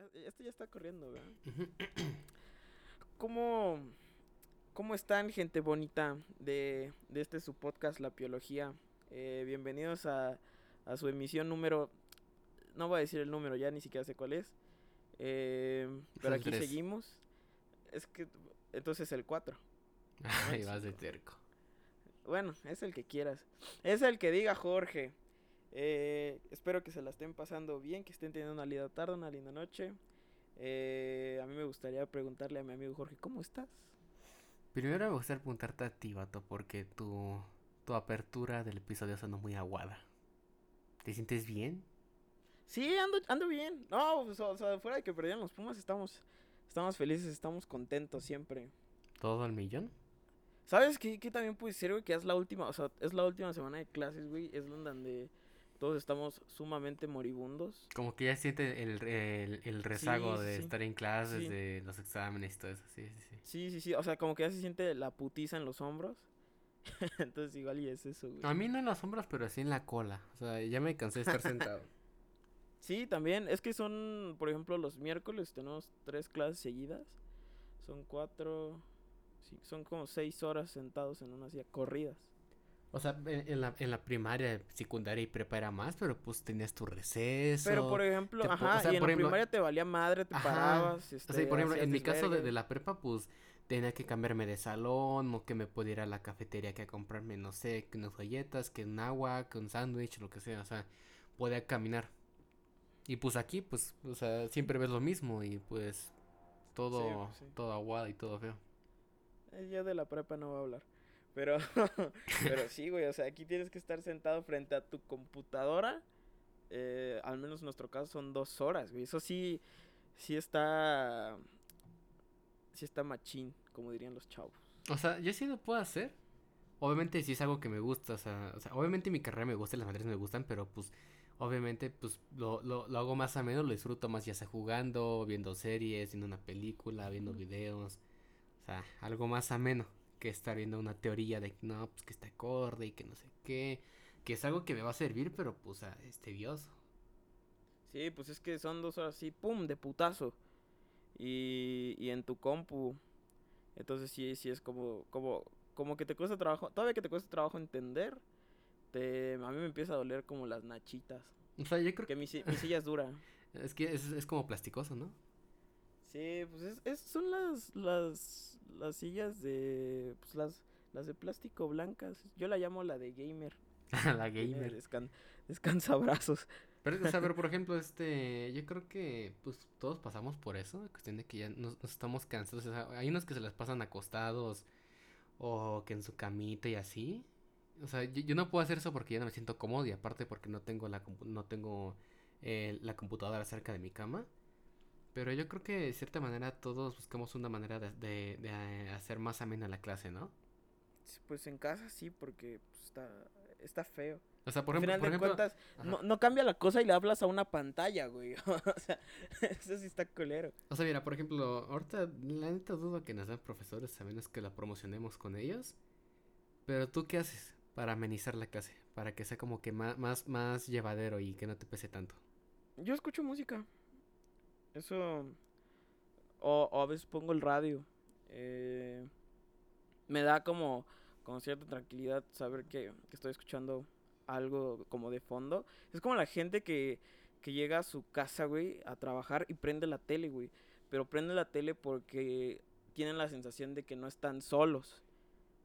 Ya, esto ya está corriendo, ¿verdad? ¿Cómo, ¿Cómo están, gente bonita de, de este su podcast, La Biología? Eh, bienvenidos a, a su emisión número... No voy a decir el número, ya ni siquiera sé cuál es. Eh, pero aquí tres. seguimos. Es que... Entonces el 4. Ay, vas de terco. Bueno, es el que quieras. Es el que diga Jorge. Eh, espero que se la estén pasando bien, que estén teniendo una linda tarde, una linda noche. Eh, a mí me gustaría preguntarle a mi amigo Jorge, ¿cómo estás? Primero me gustaría preguntarte a ti, vato, porque tu, tu apertura del episodio sonó muy aguada. ¿Te sientes bien? Sí, ando, ando bien. No, pues, o sea, fuera de que perdieron los Pumas, estamos, estamos felices, estamos contentos siempre. ¿Todo al millón? ¿Sabes qué, qué también puede ser, güey? Que es la última, o sea, es la última semana de clases, güey. Es donde todos estamos sumamente moribundos. Como que ya siente el, el, el rezago Sí, de sí. estar en clases, Sí. de los exámenes y todo eso. Sí, sí, sí. Sí, sí, sí. O sea, como que ya se siente la putiza en los hombros. Entonces igual y es eso, güey. A mí no en las sombras, pero sí en la cola. O sea, ya me cansé de estar sentado. Sí, también. Es que son, por ejemplo, los miércoles tenemos tres clases seguidas. Son cuatro... Sí, son como seis horas sentados en una silla, corridas. O sea, en, la, en la primaria, secundaria y prepa era más, pero pues tenías tu receso. Pero, por ejemplo, te ajá, o sea, y en por la ejemplo- primaria te valía madre, te Ajá. parabas, O este, sea, y por ejemplo, hacías en mi caso de, la prepa, pues tenía que cambiarme de salón o que me pudiera ir a la cafetería que a comprarme, no sé, que unas galletas, que un agua, que un sándwich, lo que sea. O sea, podía caminar. Y pues aquí, pues, o sea, siempre ves lo mismo y pues todo, pues, sí. todo aguado y todo feo. Eh, ya de la prepa no va a hablar. Pero, pero sí, güey, o sea, aquí tienes que estar sentado frente a tu computadora. eh, al menos en nuestro caso son dos horas, güey. Eso sí, sí está, sí está machín, como dirían los chavos. O sea, yo sí lo puedo hacer. Obviamente sí es algo que me gusta, o sea, o sea, obviamente mi carrera me gusta, las materias me gustan, pero pues obviamente pues lo, lo, lo hago más a menos, lo disfruto más ya sea jugando, viendo series, viendo una película, viendo videos, o sea, algo más ameno que estar viendo una teoría de no, pues que está acorde y que no sé qué, que es algo que me va a servir, pero pues ah, es tedioso. Sí, pues es que son dos horas así, pum, de putazo. Y, y en tu compu. Entonces sí, sí es como, como, como que te cuesta trabajo, todavía que te cuesta trabajo entender, te, a mí me empieza a doler como las nachitas. O sea, yo creo Que mi, mi silla es dura. que es que es, es como plasticoso, ¿no? Sí, pues es, es- son las, las, las sillas de, pues las, las de plástico blancas. Yo la llamo la de gamer. La gamer. descan- descansabrazos. Pero, o sea, pero por ejemplo, este, yo creo que pues todos pasamos por eso, la cuestión de que ya nos, nos estamos cansados, o sea, hay unos que se las pasan acostados o que en su camita y así. O sea, yo, yo no puedo hacer eso porque ya no me siento cómodo y aparte porque no tengo la no tengo eh, la computadora cerca de mi cama. Pero yo creo que de cierta manera todos buscamos una manera de, de, de, eh, hacer más amena la clase, ¿no? Pues en casa sí, porque pues, está, está feo. O sea, por Al ejemplo, por ejemplo, cuentas, no, no cambia la cosa y le hablas a una pantalla, güey. o sea, eso sí está culero. O sea, mira, por ejemplo, ahorita la neta dudo que nos den profesores a menos que la promocionemos con ellos. Pero tú qué haces para amenizar la clase, para que sea como que más, más, más llevadero y que no te pese tanto. Yo escucho música. Eso. O, o a veces pongo el radio. Eh, me da como, como cierta tranquilidad saber que, que estoy escuchando algo como de fondo. Es como la gente que, que llega a su casa, güey, a trabajar y prende la tele, güey. Pero prende la tele porque tienen la sensación de que no están solos.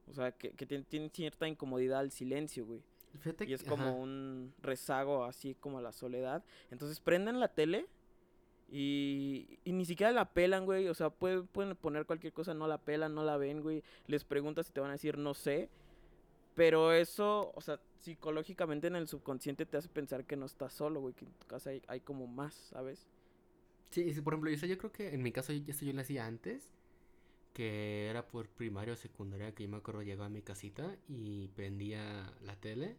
O sea, que, que tien- tienen cierta incomodidad al silencio, güey. Fíjate Y es como ajá. un rezago así como a la soledad. Entonces prenden la tele y, y ni siquiera la pelan, güey. O sea, pueden, pueden poner cualquier cosa, no la pelan, no la ven, güey. Les preguntas y te van a decir no sé. Pero eso, o sea, psicológicamente en el subconsciente te hace pensar que no estás solo, güey. Que en tu casa hay, hay como más, ¿sabes? Sí, por ejemplo, yo, creo que en mi caso esto yo lo hacía antes, que era por primaria o secundaria, que yo me acuerdo llegaba a mi casita y prendía la tele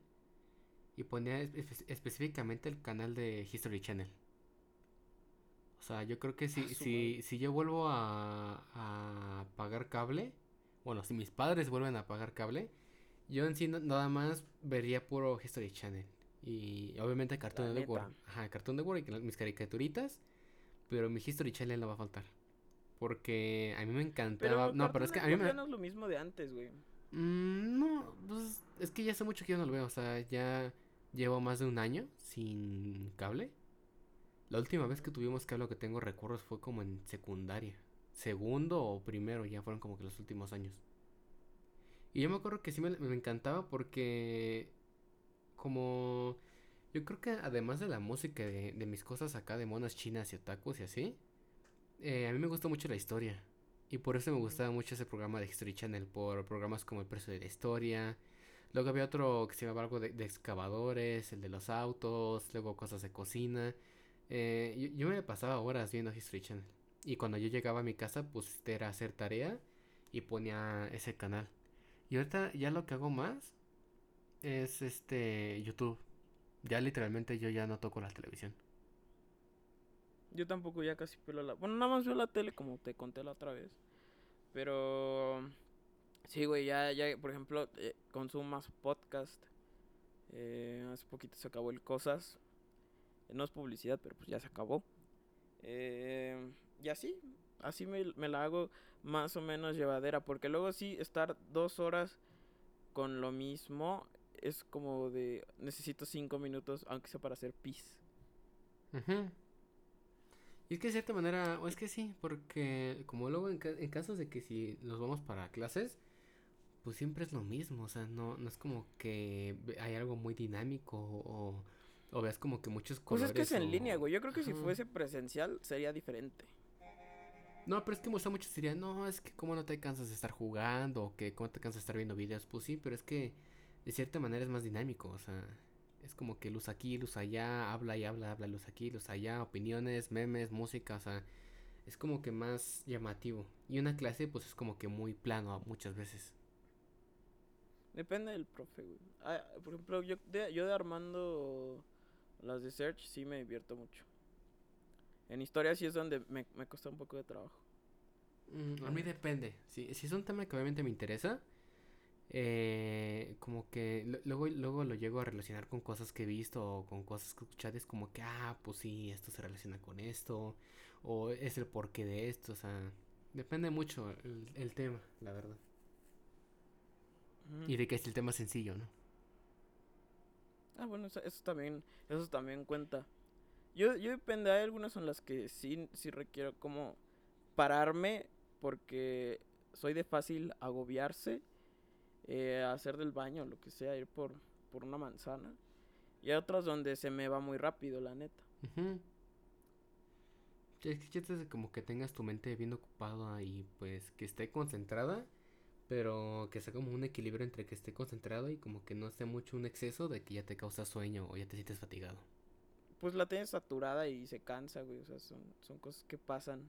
y ponía espe- específicamente el canal de History Channel. O sea, yo creo que si, Ah, si, madre. si yo vuelvo a, a pagar cable, bueno, si mis padres vuelven a pagar cable, yo en sí no- nada más vería puro History Channel. Y obviamente Cartoon Network. Ajá, Cartoon Network y mis caricaturitas. pero mi History Channel no va a faltar. Porque a mí me Pero encantaba. no, pero es que a mí me. No es lo mismo de antes, güey. Mm, no, pues es que ya hace mucho que yo no lo veo. O sea, ya llevo más de un año sin cable. La última vez que tuvimos cable, lo que tengo recuerdos fue como en secundaria. Segundo o primero, ya fueron como que los últimos años. Y yo me acuerdo que sí me, me encantaba porque como yo creo que además de la música de, de mis cosas acá de monas chinas y otakus y así, eh, a mí me gusta mucho la historia. Y por eso me gustaba mucho ese programa de History Channel, por programas como El Precio de la Historia. Luego había otro que se llamaba algo de, de excavadores, el de los autos, luego cosas de cocina. Eh, yo, me pasaba horas viendo History Channel. Y cuando yo llegaba a mi casa, pues era hacer tarea y ponía ese canal. Y ahorita ya lo que hago más es este YouTube. Ya literalmente yo ya no toco la televisión. Yo tampoco ya casi pelo la... Bueno, nada más veo la tele como te conté la otra vez. Pero... Sí, güey, ya, ya, por ejemplo, eh, consumo más podcast. Eh, hace poquito se acabó el Cosas. No es publicidad, pero pues ya se acabó. Eh, y así, así me, me la hago más o menos llevadera. Porque luego sí, estar dos horas con lo mismo es como de... Necesito cinco minutos, aunque sea para hacer pis. Ujú. Y es que de cierta manera, o es que sí, porque como luego en, en casos de que si nos vamos para clases, pues siempre es lo mismo, o sea, no, no es como que hay algo muy dinámico o, o veas como que muchos Pues colores. es que es en línea, güey. Yo creo que si fuese presencial sería diferente. No, pero es que muchos dirían, no, es que cómo no te cansas de estar jugando, o que cómo te cansas de estar viendo videos, pues sí, pero es que de cierta manera es más dinámico, o sea, es como que luz aquí, luz allá, habla y habla, habla, luz aquí, luz allá, opiniones, memes, música, o sea, es como que más llamativo. Y una clase, pues es como que muy plano muchas veces. Depende del profe, güey. Ah, por ejemplo, yo de, yo de Armando las de Search sí me divierto mucho. En historia sí es donde me, me cuesta un poco de trabajo. Mm, a mí depende. Si, si es un tema que obviamente me interesa, eh, como que lo- luego, luego lo llego a relacionar con cosas que he visto o con cosas que he escuchado. Es como que, ah, pues sí, esto se relaciona con esto. O es el porqué de esto. O sea, depende mucho el, el tema, la verdad. Y de que es el tema sencillo, ¿no? Ah, bueno, eso, también, eso también cuenta. Yo, yo depende, hay algunas en las que sí, sí requiero como pararme porque soy de fácil agobiarse, eh, hacer del baño, lo que sea, ir por, por una manzana. Y hay otras donde se me va muy rápido, la neta. Ujú. Sí, Es que como que tengas tu mente bien ocupada y pues que esté concentrada, pero que sea como un equilibrio entre que esté concentrado y como que no sea mucho un exceso de que ya te causa sueño o ya te sientes fatigado. Pues la tienes saturada y se cansa, güey. O sea, son, son cosas que pasan.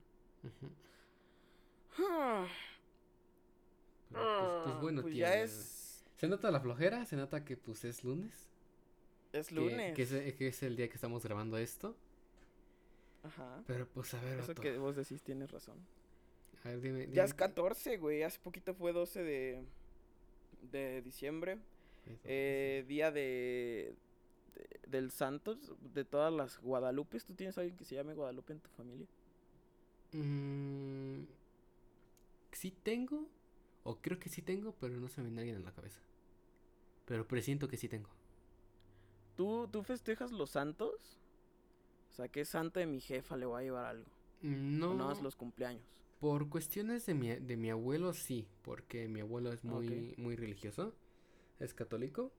Ah, Pero, pues, pues, bueno, pues ya es, Se nota la flojera, se nota que pues es lunes. es que- lunes. Que, es, que es el día que estamos grabando esto. Ajá. Pero pues a ver, Eso vato, que vos decís tienes razón. A ver, dime, Ya es qué- 14, güey. Hace poquito fue 12 de, de diciembre. Eh, día de, de- del Santos, de todas las Guadalupes. ¿Tú tienes alguien que se llame Guadalupe en tu familia? Mm, sí tengo, o creo que sí tengo, pero no se me viene alguien en la cabeza. Pero presiento que sí tengo. ¿Tú, ¿Tú festejas los santos? O sea, ¿qué santo de mi jefa le voy a llevar algo? No, ¿O nada más los cumpleaños? Por cuestiones de mi, de mi abuelo sí, porque mi abuelo es muy, muy religioso, es católico.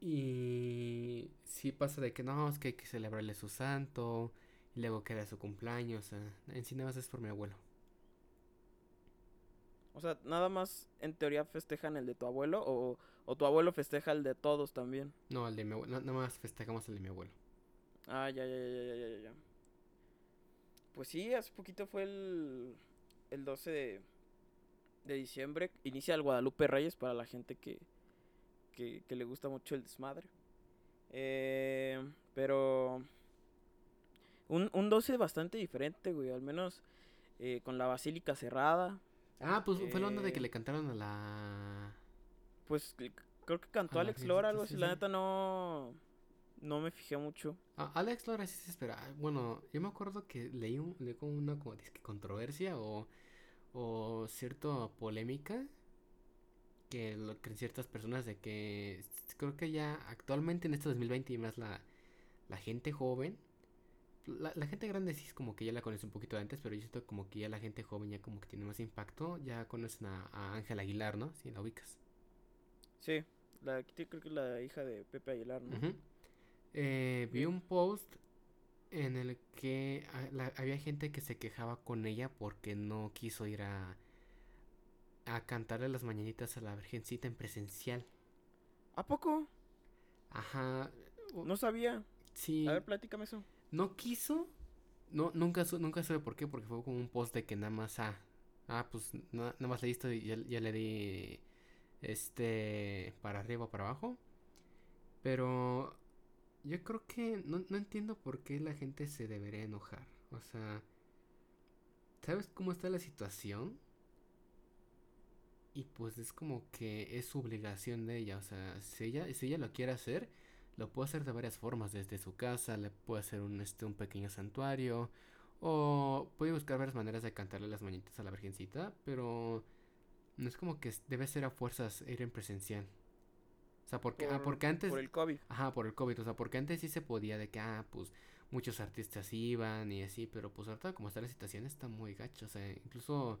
Y sí pasa de que no, es que hay que celebrarle su santo, y luego que era su cumpleaños, sea, en sí nada más es por mi abuelo. O sea, nada más en teoría festejan el de tu abuelo o, o tu abuelo festeja el de todos también. No, el de mi abuelo, nada más festejamos el de mi abuelo. Ah, ya, ya, ya, ya, ya, ya. Pues sí, hace poquito fue el, el 12 de, de diciembre. Inicia el Guadalupe Reyes para la gente que, que, que le gusta mucho el desmadre. Eh, pero un, un 12 bastante diferente, güey. Al menos eh, con la basílica cerrada. Ah, pues fue la onda de que Eh, le cantaron a la... Pues creo que cantó Alex Lora, algo así. sí, La neta no, no me fijé mucho. Ah, Alex Lora sí se espera. Ah, Bueno, yo me acuerdo que leí, un, leí como una como controversia o, o cierta polémica que lo creen ciertas personas de que creo que ya actualmente en este 2020 y más la, la gente joven, la, la gente grande sí es como que ya la conoce un poquito de antes, pero yo siento como que ya la gente joven ya como que tiene más impacto, ya conocen a, a Ángela Aguilar, ¿no? Si la ubicas. Sí, la, creo que es la hija de Pepe Aguilar, ¿no? Eh, vi un post en el que ah, la- había gente que se quejaba con ella porque no quiso ir a, a cantarle las mañanitas a la Virgencita en presencial. ¿A poco? Ajá. No sabía. Sí. A ver, platícame eso. No quiso. No, nunca, su- nunca supe por qué, porque fue como un post de que nada más, ah, ah, pues na- nada más le esto y ya, ya le di, este, para arriba o para abajo. Pero yo creo que no, no entiendo por qué la gente se debería enojar. O sea, ¿sabes cómo está la situación? Y pues es como que es su obligación de ella. O sea, si ella, si ella lo quiere hacer, lo puede hacer de varias formas. Desde su casa, le puede hacer un, este, un pequeño santuario. O puede buscar varias maneras de cantarle las mañanitas a la Virgencita. Pero no es como que debe ser a fuerzas ir en presencial. O sea, porque, ah, Por- porque antes... Por el COVID. Ajá, por el COVID, o sea, porque antes sí se podía de que, ah, pues muchos artistas iban y así, pero pues ahorita como está la situación está muy gacho, o sea, incluso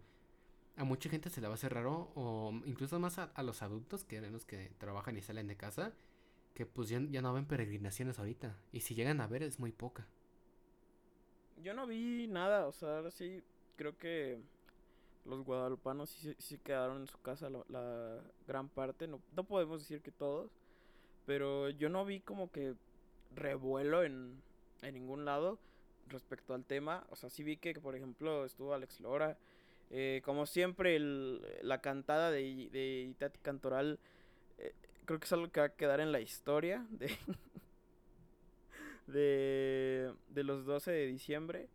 a mucha gente se le va a hacer raro, o incluso más a, a los adultos que eran los que trabajan y salen de casa, que pues ya, ya no ven peregrinaciones ahorita, y si llegan a ver es muy poca. Yo no vi nada, o sea, ahora sí creo que los guadalupanos sí, sí quedaron en su casa la, gran parte, no, no podemos decir que todos, pero yo no vi como que revuelo en, en ningún lado respecto al tema, o sea, sí vi que, por ejemplo, estuvo Alex Lora, eh, como siempre la cantada de, de Itati Cantoral, eh, creo que es algo que va a quedar en la historia de... de, de los 12 de diciembre.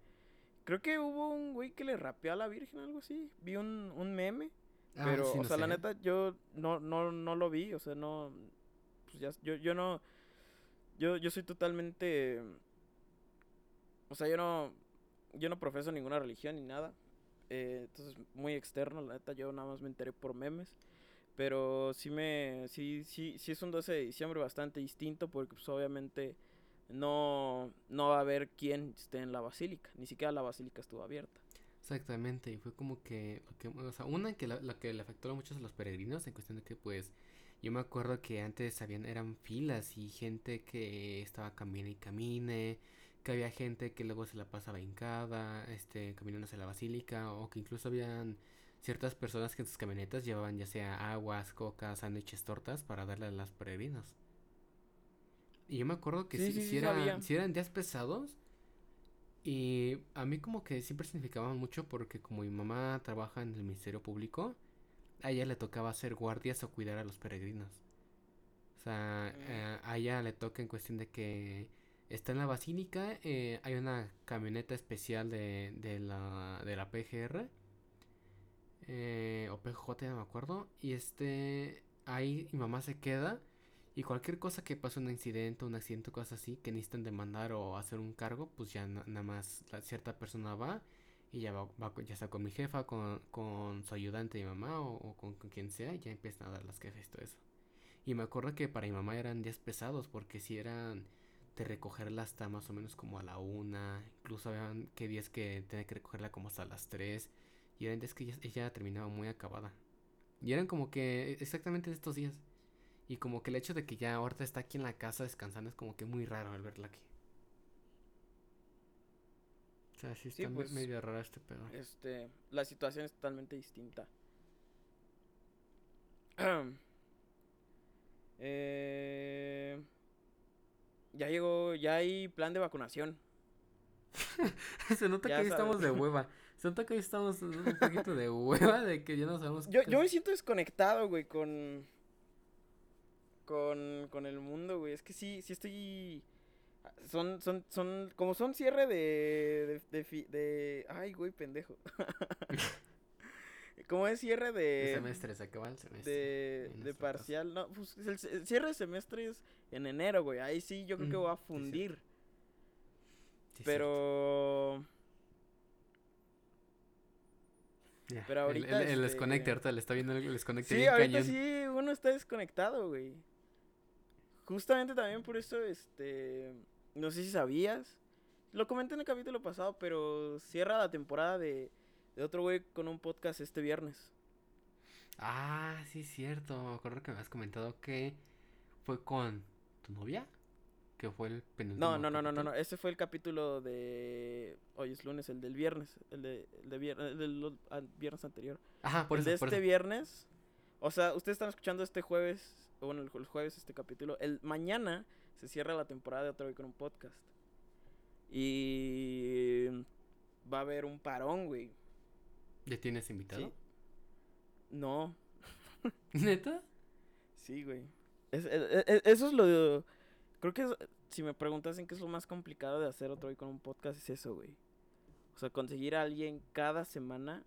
Creo que hubo un güey que le rapeó a la Virgen, algo así. Vi un, un meme. Ah, pero, sí, o sea, la neta, yo no, no, no lo vi. O sea, no. Pues ya, yo, yo no. Yo, yo soy totalmente. O sea, yo no. Yo no profeso ninguna religión ni nada. eh, entonces, muy externo, la neta, yo nada más me enteré por memes. Pero sí me. Sí, sí, sí es un 12 de diciembre bastante distinto porque, pues, obviamente no, no va a haber quien esté en la basílica. Ni siquiera la basílica estuvo abierta. Exactamente, y fue como que, o sea, una que la, la que le afectó a muchos a los peregrinos en cuestión de que pues yo me acuerdo que antes habían eran filas y gente que estaba camine y camine, que había gente que luego se la pasaba hincada, este, caminando hacia la basílica o que incluso habían ciertas personas que en sus camionetas llevaban ya sea aguas, cocas, sándwiches, tortas para darle a los peregrinos. Y yo me acuerdo que Sí, sí eran, días pesados y a mí como que siempre significaban mucho porque como mi mamá trabaja en el Ministerio Público, a ella le tocaba hacer guardias o cuidar a los peregrinos. O sea, Mm. eh, a ella le toca en cuestión de que está en la basílica, eh, hay una camioneta especial de, de la, de la PGR, eh, o PJ, no me acuerdo, y este, ahí mi mamá se queda. Y cualquier cosa que pase, un incidente, un accidente, cosas así, que necesitan demandar o hacer un cargo, pues ya na- nada más la cierta persona va y ya va, va ya sea con mi jefa, con, su ayudante, mi mamá o, con, quien sea, y ya empiezan a dar las quejas y todo eso. Y me acuerdo que para mi mamá eran días pesados, porque si eran de recogerla hasta más o menos como a la una, incluso habían que días que tenía que recogerla como hasta las tres, y eran días que ella, ella terminaba muy acabada. Y eran como que exactamente estos días. Y como que el hecho de que ya ahorita está aquí en la casa descansando es como que muy raro al verla aquí. O sea, sí está pues, medio raro este pedo. Este, la situación es totalmente distinta. Eh, ya llegó, ya hay plan de vacunación. Se nota ya que hoy estamos de hueva. Se nota que hoy estamos un poquito de hueva de que ya no sabemos Yo, qué yo me siento desconectado, güey, con, con, con el mundo, güey. Es que sí, sí estoy... Son, son, son, como son cierre de, de, de, ay, güey, pendejo. como es cierre De de... semestre, se acaba el semestre. de, en de nuestro caso. parcial, no, pues el, el cierre de semestre es en enero, güey. Ahí sí yo creo que Mm, voy a fundir. Sí, pero pero el- ahorita, El, el, este- desconecte, ahorita le está viendo el desconecte sí, bien ahorita cañón. sí uno está desconectado, güey. Justamente también por eso, este, no sé si sabías, lo comenté en el capítulo pasado, pero cierra la temporada de, de otro güey con un podcast este viernes. Ah, sí, cierto. Me acuerdo que me has comentado que fue con tu novia. Que fue el penúltimo. No, no, no, no, no, no, ese fue el capítulo de hoy es lunes, el del viernes, el de, el de viernes, el del viernes anterior. Ajá, por el eso, de por este eso. viernes, o sea, ustedes están escuchando este jueves, bueno, el, jue- el jueves este capítulo, el mañana se cierra la temporada de Otro con un podcast. Y va a haber un parón, güey. ¿Ya tienes invitado? Sí. No, ¿Neta? sí, güey. Es- e- e- eso es lo... Creo que si me preguntasen qué es lo más complicado de hacer Otro Güey con un podcast, es eso, güey. O sea, conseguir a alguien cada semana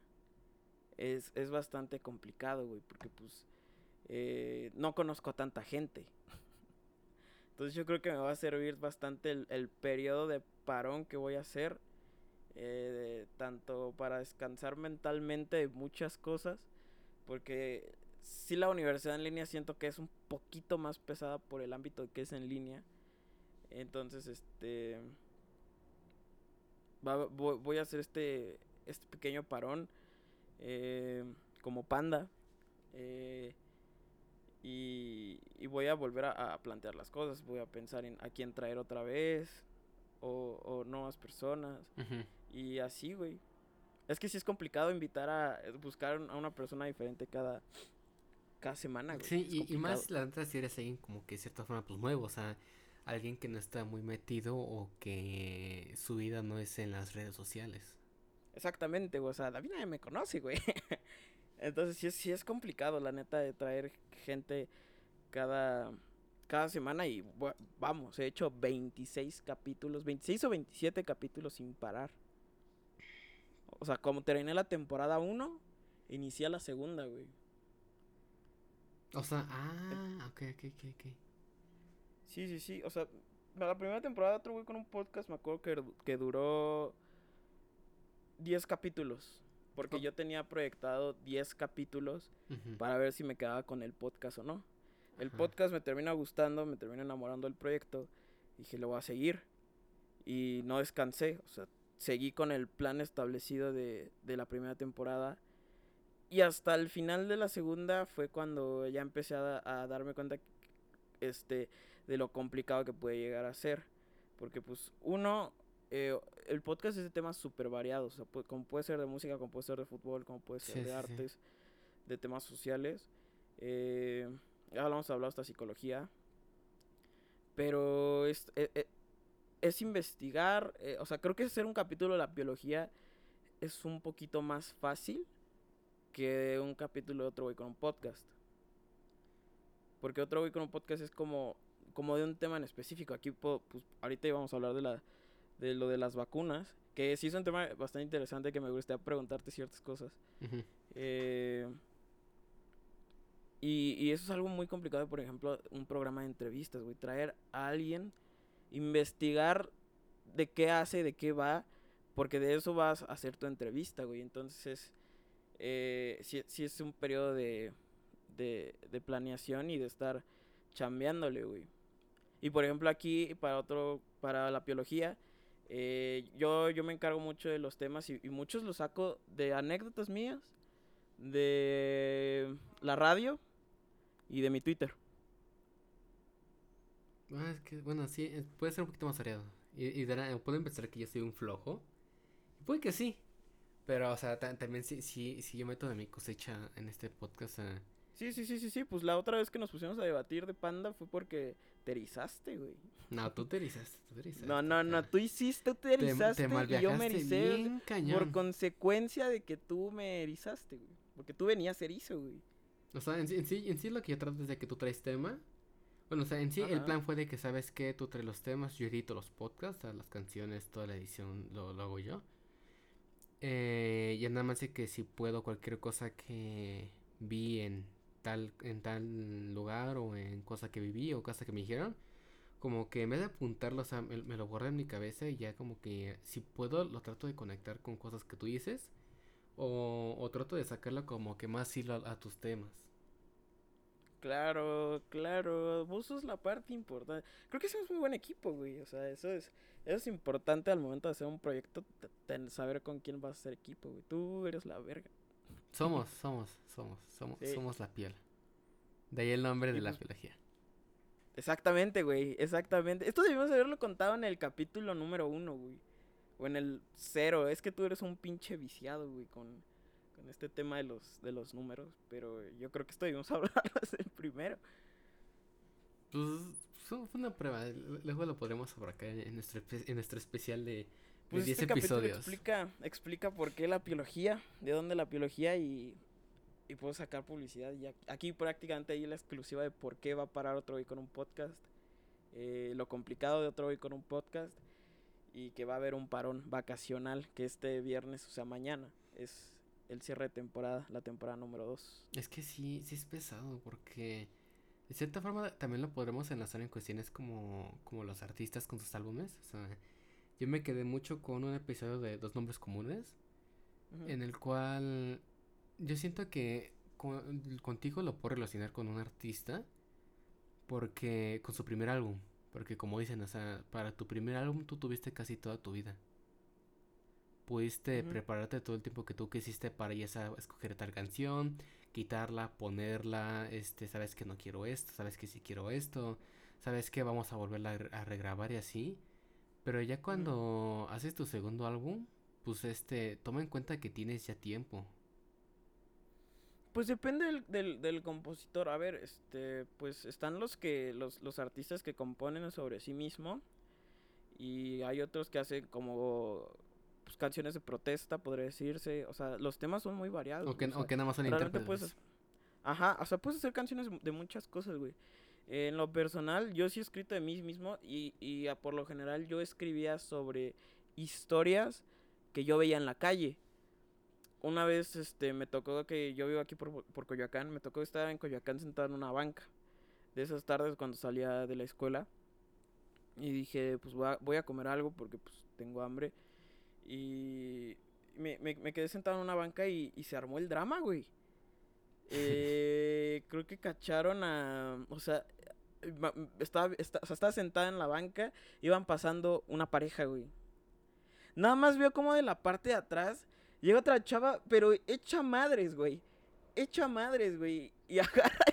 es, es bastante complicado, güey, porque pues eh, no conozco a tanta gente. Entonces yo creo que me va a servir bastante el, el periodo de parón que voy a hacer, eh, tanto para descansar mentalmente de muchas cosas, porque sí la universidad en línea siento que es un poquito más pesada por el ámbito que es en línea. Entonces, este va- voy, voy a hacer este, este pequeño parón eh, como panda. eh, y, y voy a volver a, a plantear las cosas. Voy a pensar en a quién traer otra vez. O, o nuevas personas. Y así, güey. Es que sí es complicado invitar a eh, buscar a una persona diferente cada, cada semana, güey. Sí, y, y más la neta si eres alguien como que de cierta forma pues nuevo, o sea, alguien que no está muy metido o que su vida no es en las redes sociales. Exactamente, güey. O sea, David nadie me conoce, güey. Entonces sí es, sí es complicado, la neta, de traer gente cada, cada semana. Y vamos, he hecho 26 capítulos, 26 o 27 capítulos sin parar. O sea, como terminé la temporada 1, inicié la segunda, güey. O sea, ah, ok, ok, ok, ok. Sí, sí, sí. O sea, la primera temporada otro güey con un podcast me acuerdo que, que duró 10 capítulos. Porque Oh. yo tenía proyectado 10 capítulos para ver si me quedaba con el podcast o no. El Ajá. podcast me termina gustando, me termina enamorando del proyecto. Dije, lo voy a seguir. Y no descansé. O sea, seguí con el plan establecido de, de la primera temporada. Y hasta el final de la segunda fue cuando ya empecé a, a darme cuenta este, de lo complicado que puede llegar a ser. Porque pues uno, eh, el podcast es de temas súper variados. O sea, pu- como puede ser de música, como puede ser de fútbol, como puede ser Sí, de sí, sí. artes, de temas sociales. Eh, ya hablamos hablado hasta psicología. Pero es, e- e- es, investigar, eh, o sea, creo que hacer un capítulo de la biología es un poquito más fácil que un capítulo de otro güey con un podcast. Porque otro güey con un podcast es como, como de un tema en específico. Aquí, po- pues, ahorita íbamos a hablar de, la, de lo de las vacunas, que sí es un tema bastante interesante que me gustaría preguntarte ciertas cosas. Eh, y, y eso es algo muy complicado, por ejemplo, un programa de entrevistas, güey. Traer a alguien, investigar de qué hace, de qué va, porque de eso vas a hacer tu entrevista, güey. Entonces, eh, sí, sí es un periodo de, de, de planeación y de estar chambeándole, güey. Y por ejemplo, aquí, para otro, para la biología, eh, yo, yo me encargo mucho de los temas y, muchos los saco de anécdotas mías, de la radio y de mi Twitter. Ah, es que, bueno, sí, puede ser un poquito más variado. Y, y dará- pueden pensar que yo soy un flojo. Puede que sí. Pero, o sea, ta- también sí, sí, sí yo meto de mi cosecha en este podcast. eh, Sí, sí, sí, sí, sí. Pues la otra vez que nos pusimos a debatir de panda fue porque te erizaste, güey. No, tú te erizaste, tú te erizaste. No, no, no, tú hiciste, tú te Te- erizaste te y yo me ericé bien cañón. por consecuencia de que tú me erizaste, güey. Porque tú venías erizo, güey. O sea, en sí, en sí, en sí lo que yo trato es de que tú traes tema. Bueno, o sea, en sí el plan fue de que, ¿sabes qué? Tú traes los temas, yo edito los podcasts, o sea, las canciones, toda la edición lo, lo hago yo. Eh, ya nada más de que si puedo cualquier cosa que vi en tal, en tal lugar o en cosa que viví o cosa que me dijeron, como que en vez de apuntarlo, o sea, me, me lo guardo en mi cabeza y ya como que si puedo lo trato de conectar con cosas que tú dices o, o trato de sacarlo como que más hilo a, a tus temas. Claro, claro, vos sos la parte importante. Creo que somos muy buen equipo, güey. O sea, eso es, eso es importante al momento de hacer un proyecto, saber con quién vas a hacer equipo, güey. Tú eres la verga. Somos, somos, somos, somos, Sí. somos la piel. De ahí el nombre de la pues- biología. Exactamente, güey, exactamente. Esto debimos haberlo contado en el capítulo número uno, güey. O en el cero. Es que tú eres un pinche viciado, güey, con, con este tema de los, de los números. Pero yo creo que esto debimos hablarlo desde el primero. Pues fue una prueba. Luego lo podremos abarcar en nuestro, en nuestro especial de, de Pues 10 este capítulo episodios. explica, explica por qué la biología, de dónde la biología y, y puedo sacar publicidad. Y aquí, aquí prácticamente hay la exclusiva de por qué va a parar otro hoy con un podcast. eh, lo complicado de otro hoy con un podcast. Y que va a haber un parón vacacional que este viernes, o sea, mañana, es el cierre de temporada, la temporada número 2. Es que sí, sí es pesado porque de cierta forma también lo podremos enlazar en cuestiones como, como los artistas con sus álbumes. O sea, yo me quedé mucho con un episodio de Dos Nombres Comunes en el cual yo siento que con- contigo lo puedo relacionar con un artista porque con su primer álbum, porque como dicen, o sea, para tu primer álbum tú tuviste casi toda tu vida. Pudiste prepararte todo el tiempo que tú quisiste para ya sea escoger tal canción, quitarla, ponerla, este, sabes que no quiero esto, sabes que sí quiero esto, sabes que vamos a volverla a re- a regrabar y así. Pero ya cuando haces tu segundo álbum, pues este, toma en cuenta que tienes ya tiempo. Pues depende del, del, del compositor. A ver, este, pues están los que, los, los artistas que componen sobre sí mismo. Y hay otros que hacen como pues, canciones de protesta, podría decirse. O sea, los temas son muy variados. O que, o sea, o que nada más son intérpretes. puedes, ajá, o sea, puedes hacer canciones de muchas cosas, güey. En lo personal, yo sí he escrito de mí mismo y, y a- por lo general yo escribía sobre historias que yo veía en la calle. Una vez este, me tocó que yo vivo aquí por, por Coyoacán, me tocó estar en Coyoacán sentado en una banca. De esas tardes cuando salía de la escuela. Y dije, pues voy a, voy a comer algo porque pues tengo hambre. Y me, me, me quedé sentado en una banca y, y se armó el drama, güey. Eh, creo que cacharon a... O sea, estaba, esta- o sea, estaba sentada en la banca, iban pasando una pareja, güey. Nada más veo como de la parte de atrás llega otra chava, pero hecha madres, güey. Hecha madres, güey. Y agarra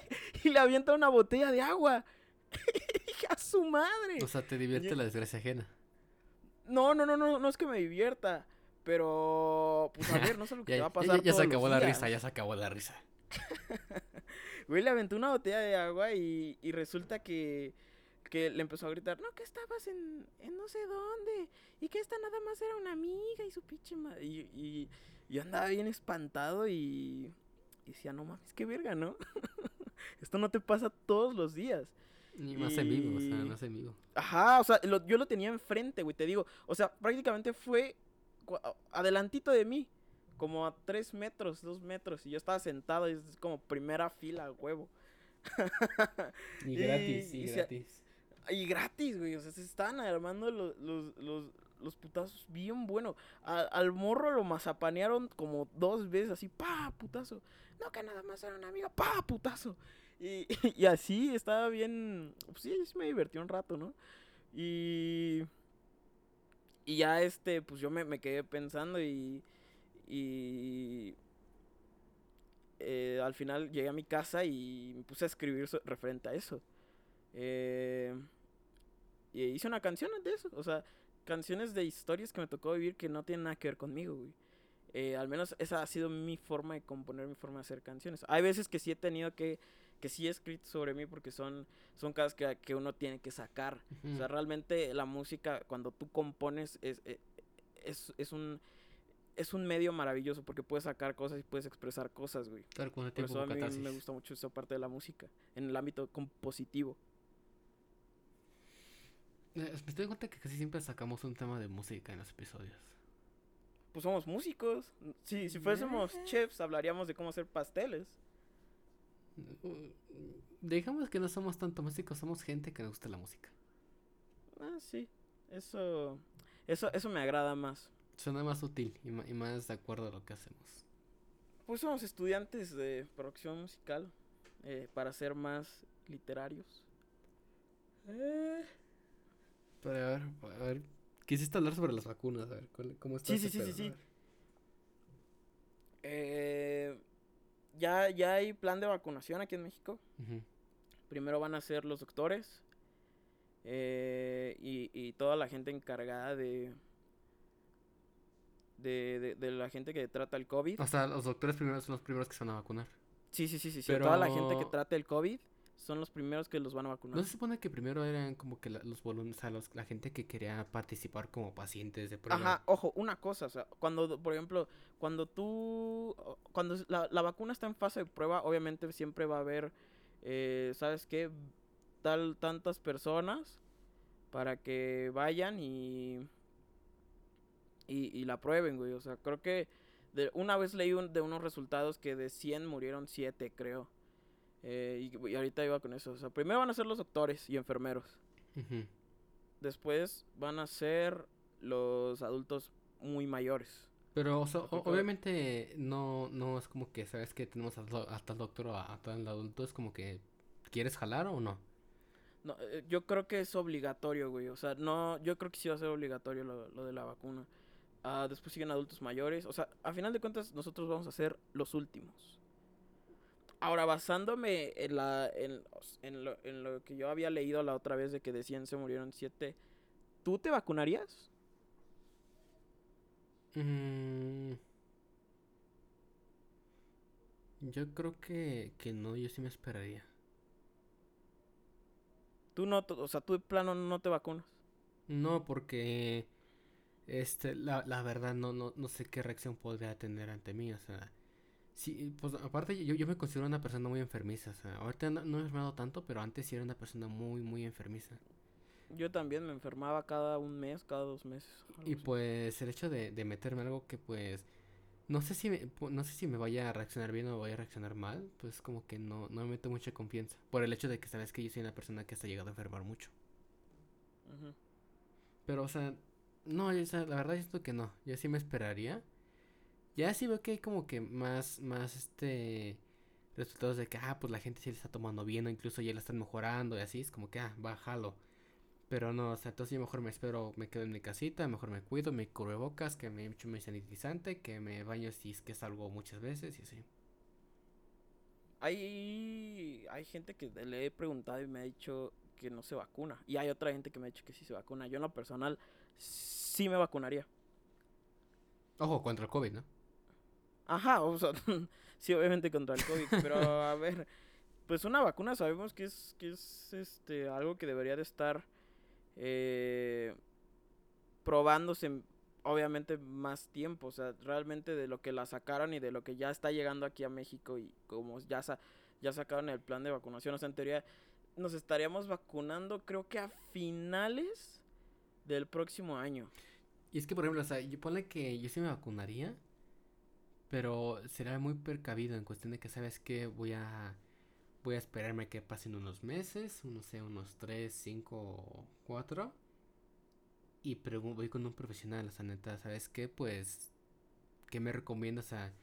y le avienta una botella de agua. A su madre. O sea, te divierte la desgracia ajena. No, no, no, no, no es que me divierta. Pero, pues a ver, no sé lo que Ya, te va a ya- pasar. ya se acabó la risa, ya se acabó la risa. Güey, le aventó una botella de agua y, y resulta que, que le empezó a gritar, no, que estabas en, en no sé dónde, y que esta nada más era una amiga y su pinche madre. Y, y yo andaba bien espantado y, y decía, no mames, qué verga, ¿no? Esto no te pasa todos los días. Y más en vivo, o sea, Y- más en vivo. Ajá, o sea, lo- yo lo tenía enfrente, güey, te digo. O sea, prácticamente fue adelantito de mí, como a tres metros, dos metros, y yo estaba sentado y es como primera fila, huevo. Y gratis, y gratis. Y gratis, güey, o sea, se estaban armando los, los, los, los putazos bien bueno. A- al morro lo mazapanearon como dos veces, así, pa, putazo. No, que nada más era una amiga, pa, putazo. Y, y así estaba bien, pues sí, sí me divertí un rato, ¿no? Y... Y ya este, pues yo me, me quedé pensando y... Y... eh, al final llegué a mi casa y me puse a escribir so- referente a eso. Eh, y hice una canción de eso. O sea, canciones de historias que me tocó vivir que no tienen nada que ver conmigo, güey. Eh, al menos esa ha sido mi forma de componer, mi forma de hacer canciones. Hay veces que sí he tenido que, que sí he escrito sobre mí porque son, son cosas que, que uno tiene que sacar. O sea, realmente la música, cuando tú compones, es, eh, es, es un... Es un medio maravilloso porque puedes sacar cosas y puedes expresar cosas, güey. Claro, con el Por tiempo eso a mí me gusta mucho esa parte de la música, en el ámbito compositivo. Eh, Me estoy cuenta que casi siempre sacamos un tema de música en los episodios. pues somos músicos. Si, si fuésemos chefs, hablaríamos de cómo hacer pasteles. Uh, Digamos que no somos tanto músicos, somos gente que nos gusta la música. Ah, sí. Eso, eso, eso me agrada más. Suena más útil y, más de acuerdo a lo que hacemos. Pues somos estudiantes de producción musical eh, para ser más literarios. Eh, Pero a ver, a ver, quisiste hablar sobre las vacunas, a ver, ¿cuál- ¿cómo está Sí, sí, sí, sí, sí. eh, ya, ya hay plan de vacunación aquí en México. Primero van a ser los doctores eh, y, y toda la gente encargada de, de, de, de la gente que trata el COVID. O sea, los doctores primero son los primeros que se van a vacunar. Sí, sí, sí, sí, sí. Toda la gente que Pero- trata el COVID son los primeros que los van a vacunar. ¿No se supone que primero eran como que la, los volun- o sea, los- la gente que quería participar como pacientes de prueba? Ajá, ojo, una cosa, o sea, cuando, por ejemplo, cuando tú, cuando la, la vacuna está en fase de prueba, obviamente siempre va a haber, eh, ¿sabes qué? Tal, tantas personas para que vayan y, y, y la prueben, güey, o sea, creo que de, una vez leí un- de unos resultados que de 100 murieron 7, creo, eh, y, y ahorita iba con eso, o sea, primero van a ser los doctores y enfermeros. Después van a ser los adultos muy mayores. Pero, o sea, o- Porque- obviamente no, no es como que, ¿sabes que Tenemos a, to- a tal doctor o a, a tal adulto, es como que, ¿quieres jalar o no? No, eh, yo creo que es obligatorio, güey. O sea, no, yo creo que sí va a ser obligatorio lo, lo de la vacuna. Ah, después siguen adultos mayores. O sea, a final de cuentas, nosotros vamos a ser los últimos. Ahora, basándome en, la, en, en lo, en lo que yo había leído la otra vez de que de 100 se murieron 7, ¿tú te vacunarías? Mm, yo creo que, que no, yo sí me esperaría. Tú no, o sea, tú de plano no te vacunas. No, porque este, la, la verdad no, no, no sé qué reacción podría tener ante mí, o sea, sí, pues aparte yo, yo me considero una persona muy enfermiza, o sea, ahorita no, no he enfermado tanto, pero antes sí era una persona muy, muy enfermiza. Yo también me enfermaba cada un mes, cada dos meses. Y pues el hecho de, de meterme algo que pues no sé si me, no sé si me vaya a reaccionar bien o vaya a reaccionar mal, pues como que no, no me meto mucha confianza. Por el hecho de que sabes que yo soy una persona que está llegado a enfermar mucho. Pero, o sea, no, la verdad siento que no. Yo sí me esperaría. Ya sí veo que hay como que más, más, este, resultados de que, ah, pues la gente sí le está tomando bien o incluso ya la están mejorando y así. Es como que, ah, bájalo. Pero no, o sea, entonces yo mejor me espero, me quedo en mi casita, mejor me cuido, me cubrebocas, que me echo mi sanitizante, que me baño si es que salgo muchas veces y así. Hay, hay gente que le he preguntado y me ha dicho que no se vacuna. Y hay otra gente que me ha dicho que sí se vacuna. Yo en lo personal sí me vacunaría. Ojo, contra el COVID, ¿no? Ajá, o sea, sí, obviamente contra el COVID. Pero a ver, pues una vacuna sabemos que es, que es este, algo que debería de estar eh, probándose obviamente más tiempo. O sea, realmente de lo que la sacaron y de lo que ya está llegando aquí a México y como ya, sa- ya sacaron el plan de vacunación. O sea, en teoría nos estaríamos vacunando creo que a finales del próximo año. Y es que, por ejemplo, o sea, yo ponle que yo sí me vacunaría, pero será muy precavido en cuestión de que, ¿sabes qué? Voy a, voy a esperarme que pasen unos meses, no sé, unos 3, 5, 4, y voy con un profesional, o sea, neta, ¿sabes qué? Pues, ¿qué me recomiendas? O sea,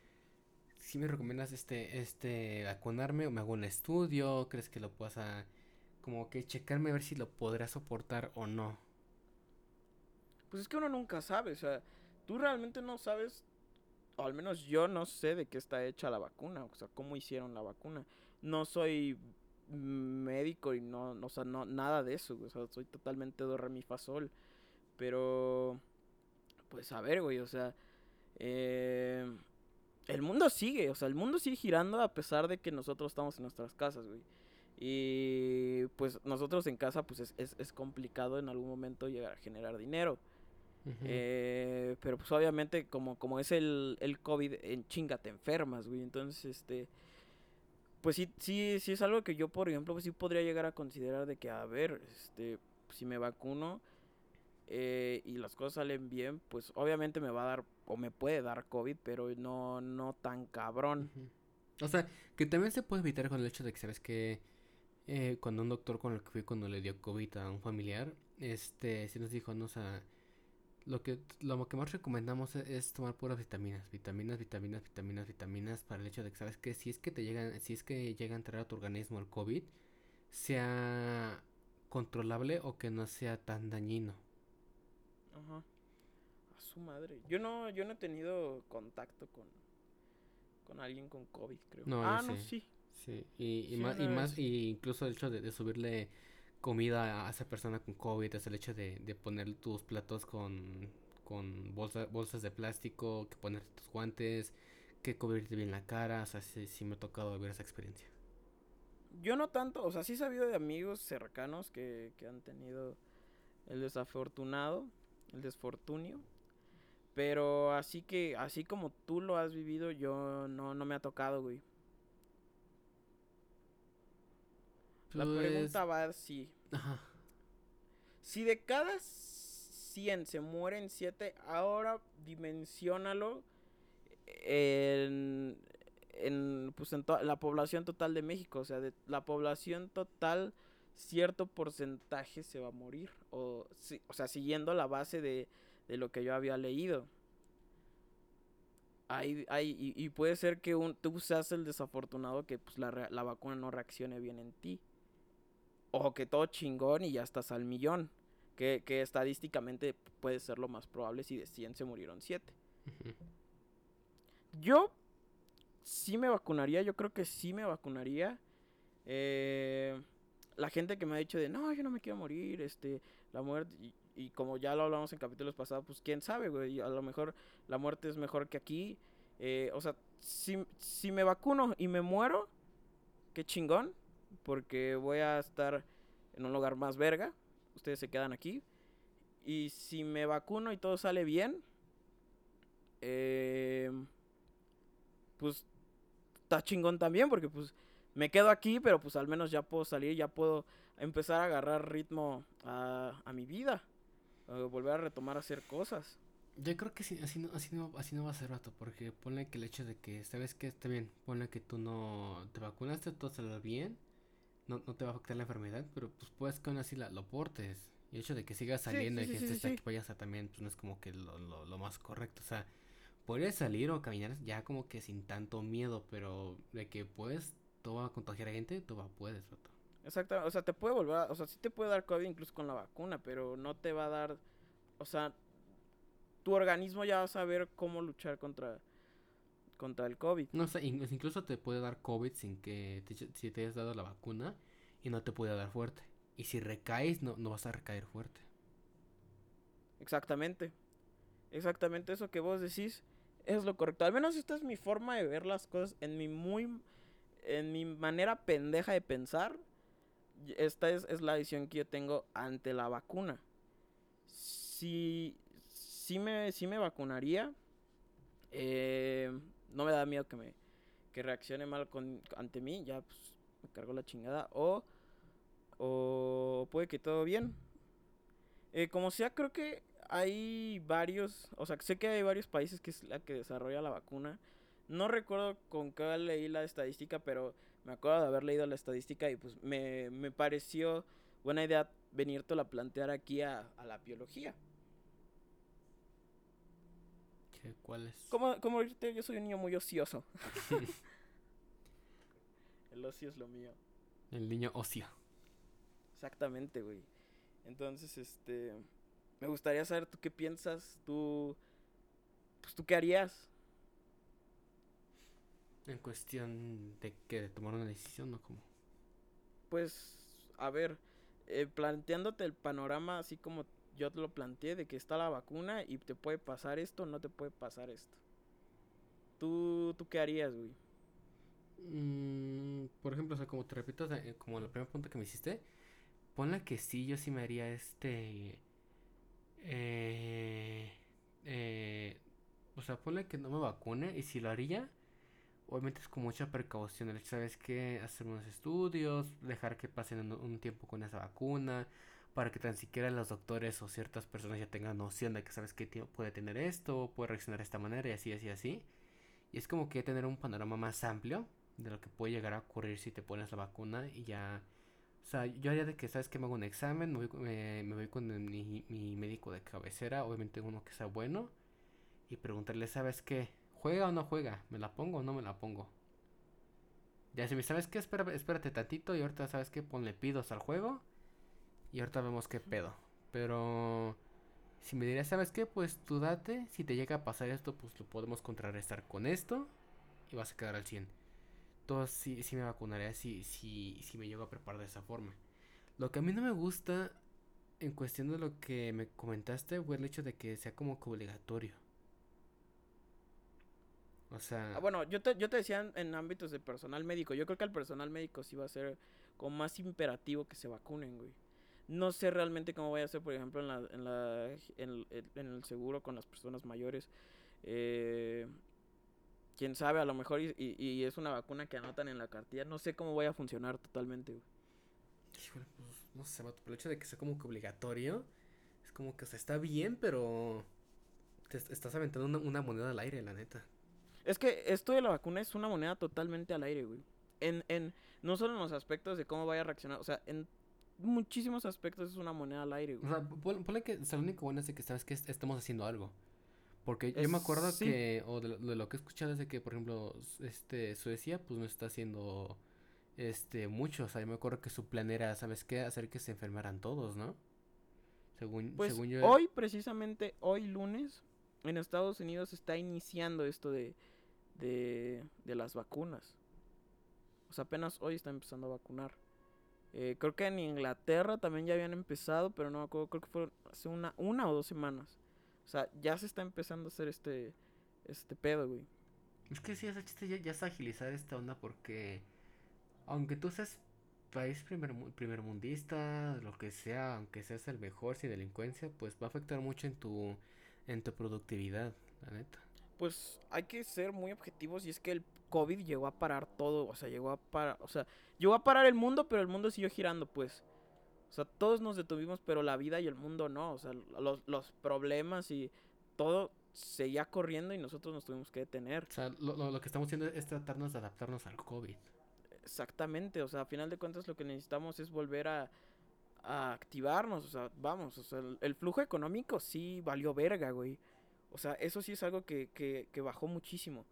si me recomiendas este, este, vacunarme o me hago un estudio, ¿crees que lo puedas a, como que checarme a ver si lo podrá soportar o no? Pues es que uno nunca sabe, o sea, tú realmente no sabes, o al menos yo no sé de qué está hecha la vacuna, o sea, cómo hicieron la vacuna. No soy médico y no, no, o sea, no, nada de eso, o sea, soy totalmente do re mi fa sol. Pero, pues a ver, güey, o sea, eh, el mundo sigue, o sea, el mundo sigue girando a pesar de que nosotros estamos en nuestras casas, güey. Y pues nosotros en casa, pues es, es, es complicado en algún momento llegar a generar dinero. Eh, pero pues obviamente como, como es el, el COVID, en chinga te enfermas, güey. Entonces, este... Pues sí, sí, sí es algo que yo, por ejemplo, pues sí podría llegar a considerar de que, a ver, este, si me vacuno, eh, y las cosas salen bien, pues obviamente me va a dar o me puede dar COVID, pero no, no tan cabrón. O sea, que también se puede evitar con el hecho de que, ¿sabes que eh, Cuando un doctor con el que fui cuando le dio COVID a un familiar, este, sí nos dijo, no, o sea, lo que, lo que más recomendamos e, es, tomar puras vitaminas, vitaminas, vitaminas, vitaminas, vitaminas, para el hecho de que, ¿sabes que Si es que te llegan, si es que llega a entrar a tu organismo el COVID, sea controlable o que no sea tan dañino. Ajá. A su madre. Yo no, yo no he tenido contacto con, con alguien con COVID, creo. No, ah, no, sí. sí. Sí, y, y Sí, más, y más, y incluso el hecho de, de subirle comida a esa persona con COVID, es el hecho de, de poner tus platos con, con bolsa- bolsas de plástico, que ponerte tus guantes, que cubrirte bien la cara, o sea, sí me ha tocado vivir esa experiencia. Yo no tanto, o sea, sí he sabido de amigos cercanos que, que han tenido el desafortunado, el desfortunio. Pero así que, así como tú lo has vivido, yo no, no me ha tocado, güey. La Pues, pregunta va así. Ajá. Si de cada 100 se mueren 7, ahora dimensionalo en, en, pues en la población total de México. O sea, de la población total, cierto porcentaje se va a morir. O, si- o sea, siguiendo la base de, de lo que yo había leído. Hay, hay, y, y puede ser que un, tú seas el desafortunado que pues, la, la vacuna no reaccione bien en ti. O que todo chingón y ya estás al millón. Que, que estadísticamente puede ser lo más probable si de 100 se murieron 7. ujú. Yo sí me vacunaría, yo creo que sí me vacunaría. Eh, la gente que me ha dicho de, no, yo no me quiero morir, este, la muerte, y, y como ya lo hablamos en capítulos pasados, pues quién sabe, güey, a lo mejor la muerte es mejor que aquí. Eh, o sea, si, si me vacuno y me muero, qué chingón, porque voy a estar en un lugar más verga, ustedes se quedan aquí. Y si me vacuno y todo sale bien, eh, pues está chingón también porque pues me quedo aquí, pero pues al menos ya puedo salir, ya puedo empezar a agarrar ritmo a, a mi vida, volver a retomar a hacer cosas. Yo creo que sí, así no, así no, así no va a ser rato, porque ponle que el hecho de que, ¿sabes qué? Está bien, ponle que tú no te vacunaste, todo salió bien, no, no te va a afectar la enfermedad, pero pues puedes que aún así la, lo portes. Y el hecho de que sigas saliendo sí, y que sí, estés aquí allá también, pues no es como que lo, lo, lo más correcto. O sea, puedes salir o caminar ya como que sin tanto miedo, pero de que puedes, tú vas a contagiar a gente, tú vas, puedes, vato. Exacto, o sea, te puede volver, a- o sea, sí te puede dar COVID incluso con la vacuna, pero no te va a dar, o sea, tu organismo ya va a saber cómo luchar contra, contra el COVID. No sé, in- incluso te puede dar COVID sin que te, si te hayas dado la vacuna y no te puede dar fuerte. Y si recaes, no, no vas a recaer fuerte. Exactamente. Exactamente eso que vos decís es lo correcto. Al menos esta es mi forma de ver las cosas en mi muy en mi manera pendeja de pensar. Esta es, es la visión que yo tengo ante la vacuna. Si, si, me, si me vacunaría, eh, no me da miedo que me que reaccione mal con, ante mí, ya pues, me cargo la chingada. O, o puede que todo bien. Eh, como sea, creo que hay varios, o sea, sé que hay varios países que es la que desarrolla la vacuna. No recuerdo con qué leí la estadística, pero me acuerdo de haber leído la estadística y pues me, me pareció buena idea venirte a plantear aquí a, a la biología. ¿Qué, ¿Cuál es? Como, como ahorita yo soy un niño muy ocioso. El ocio es lo mío. El niño ocio. Exactamente, güey. Entonces, este, me gustaría saber tú qué piensas, tú, pues tú qué harías. En cuestión de que de tomar una decisión, ¿no? Como. Pues, a ver, eh, planteándote el panorama así como yo te lo planteé, de que está la vacuna y te puede pasar esto, no te puede pasar esto. ¿Tú, tú qué harías, güey? Mm, por ejemplo, o sea, como te repito, eh, como la primera pregunta que me hiciste, ponle que sí, yo sí me haría este. Eh, eh, o sea, ponle que no me vacune y si lo haría, obviamente es con mucha precaución. El hecho, ¿sabes qué? Hacer unos estudios, dejar que pasen un tiempo con esa vacuna, para que tan siquiera los doctores o ciertas personas ya tengan noción de que sabes que puede tener esto, puede reaccionar de esta manera y así, así, así. Y es como que tener un panorama más amplio de lo que puede llegar a ocurrir si te pones la vacuna y ya... O sea, yo haría de que, ¿sabes que Me hago un examen, me voy, me voy con mi, mi, médico de cabecera, obviamente uno que sea bueno, y preguntarle, ¿sabes qué? ¿Juega o no juega? ¿Me la pongo o no me la pongo? Ya si me sabes qué, Espera, espérate tantito y ahorita sabes qué, ponle pidos al juego y ahorita vemos qué pedo. Pero si me dirías, ¿sabes qué? Pues tú date, si te llega a pasar esto, pues lo podemos contrarrestar con esto y vas a quedar al 100. Entonces sí, sí me vacunaré si, si, si me llego a preparar de esa forma. Lo que a mí no me gusta en cuestión de lo que me comentaste fue el hecho de que sea como que obligatorio. O sea... Ah, bueno, yo te, yo te decía en, ámbitos de personal médico. Yo creo que al personal médico sí va a ser como más imperativo que se vacunen, güey. No sé realmente cómo voy a hacer, por ejemplo, en, la, en, la, en, el, seguro con las personas mayores. Eh, quién sabe, a lo mejor y, y, es una vacuna que anotan en la cartilla. No sé cómo voy a funcionar totalmente, güey. Híjole, pues no sé, pero el hecho de que sea como que obligatorio, es como que, o sea, está bien, pero te estás aventando una, una moneda al aire, la neta. Es que esto de la vacuna es una moneda totalmente al aire, güey. En, en, no solo en los aspectos de cómo vaya a reaccionar, o sea, en muchísimos aspectos es una moneda al aire, güey. O sea, ponle que lo único bueno es de que sabes que estamos haciendo algo. Porque yo me acuerdo que, o de, lo que he escuchado es de que, por ejemplo, este, Suecia, pues no está haciendo, este, mucho. O sea, yo me acuerdo que su plan era, ¿sabes qué? Hacer que se enfermaran todos, ¿no? Según, pues según yo. Hoy, precisamente, hoy lunes, en Estados Unidos está iniciando esto de, de, de las vacunas. O sea, apenas hoy está empezando a vacunar. Eh, creo que en Inglaterra también ya habían empezado, pero no me acuerdo, creo que fue hace una, una o dos semanas. O sea, ya se está empezando a hacer este, este pedo, güey. Es que sí, ese chiste ya, ya es agilizar esta onda porque, aunque tú seas país primer, primer mundista, lo que sea, aunque seas el mejor sin delincuencia, pues va a afectar mucho en tu, en tu productividad, la neta pues hay que ser muy objetivos y es que el COVID llegó a parar todo, o sea, llegó a parar, o sea, llegó a parar el mundo, pero el mundo siguió girando, pues. O sea, todos nos detuvimos, pero la vida y el mundo no, o sea, los, los problemas y todo seguía corriendo y nosotros nos tuvimos que detener. O sea, lo, lo, que estamos haciendo es tratarnos de adaptarnos al COVID. Exactamente, o sea, a final de cuentas lo que necesitamos es volver a, a activarnos, o sea, vamos, o sea, el, el flujo económico sí valió verga, güey. O sea, eso sí es algo que, que, que bajó muchísimo.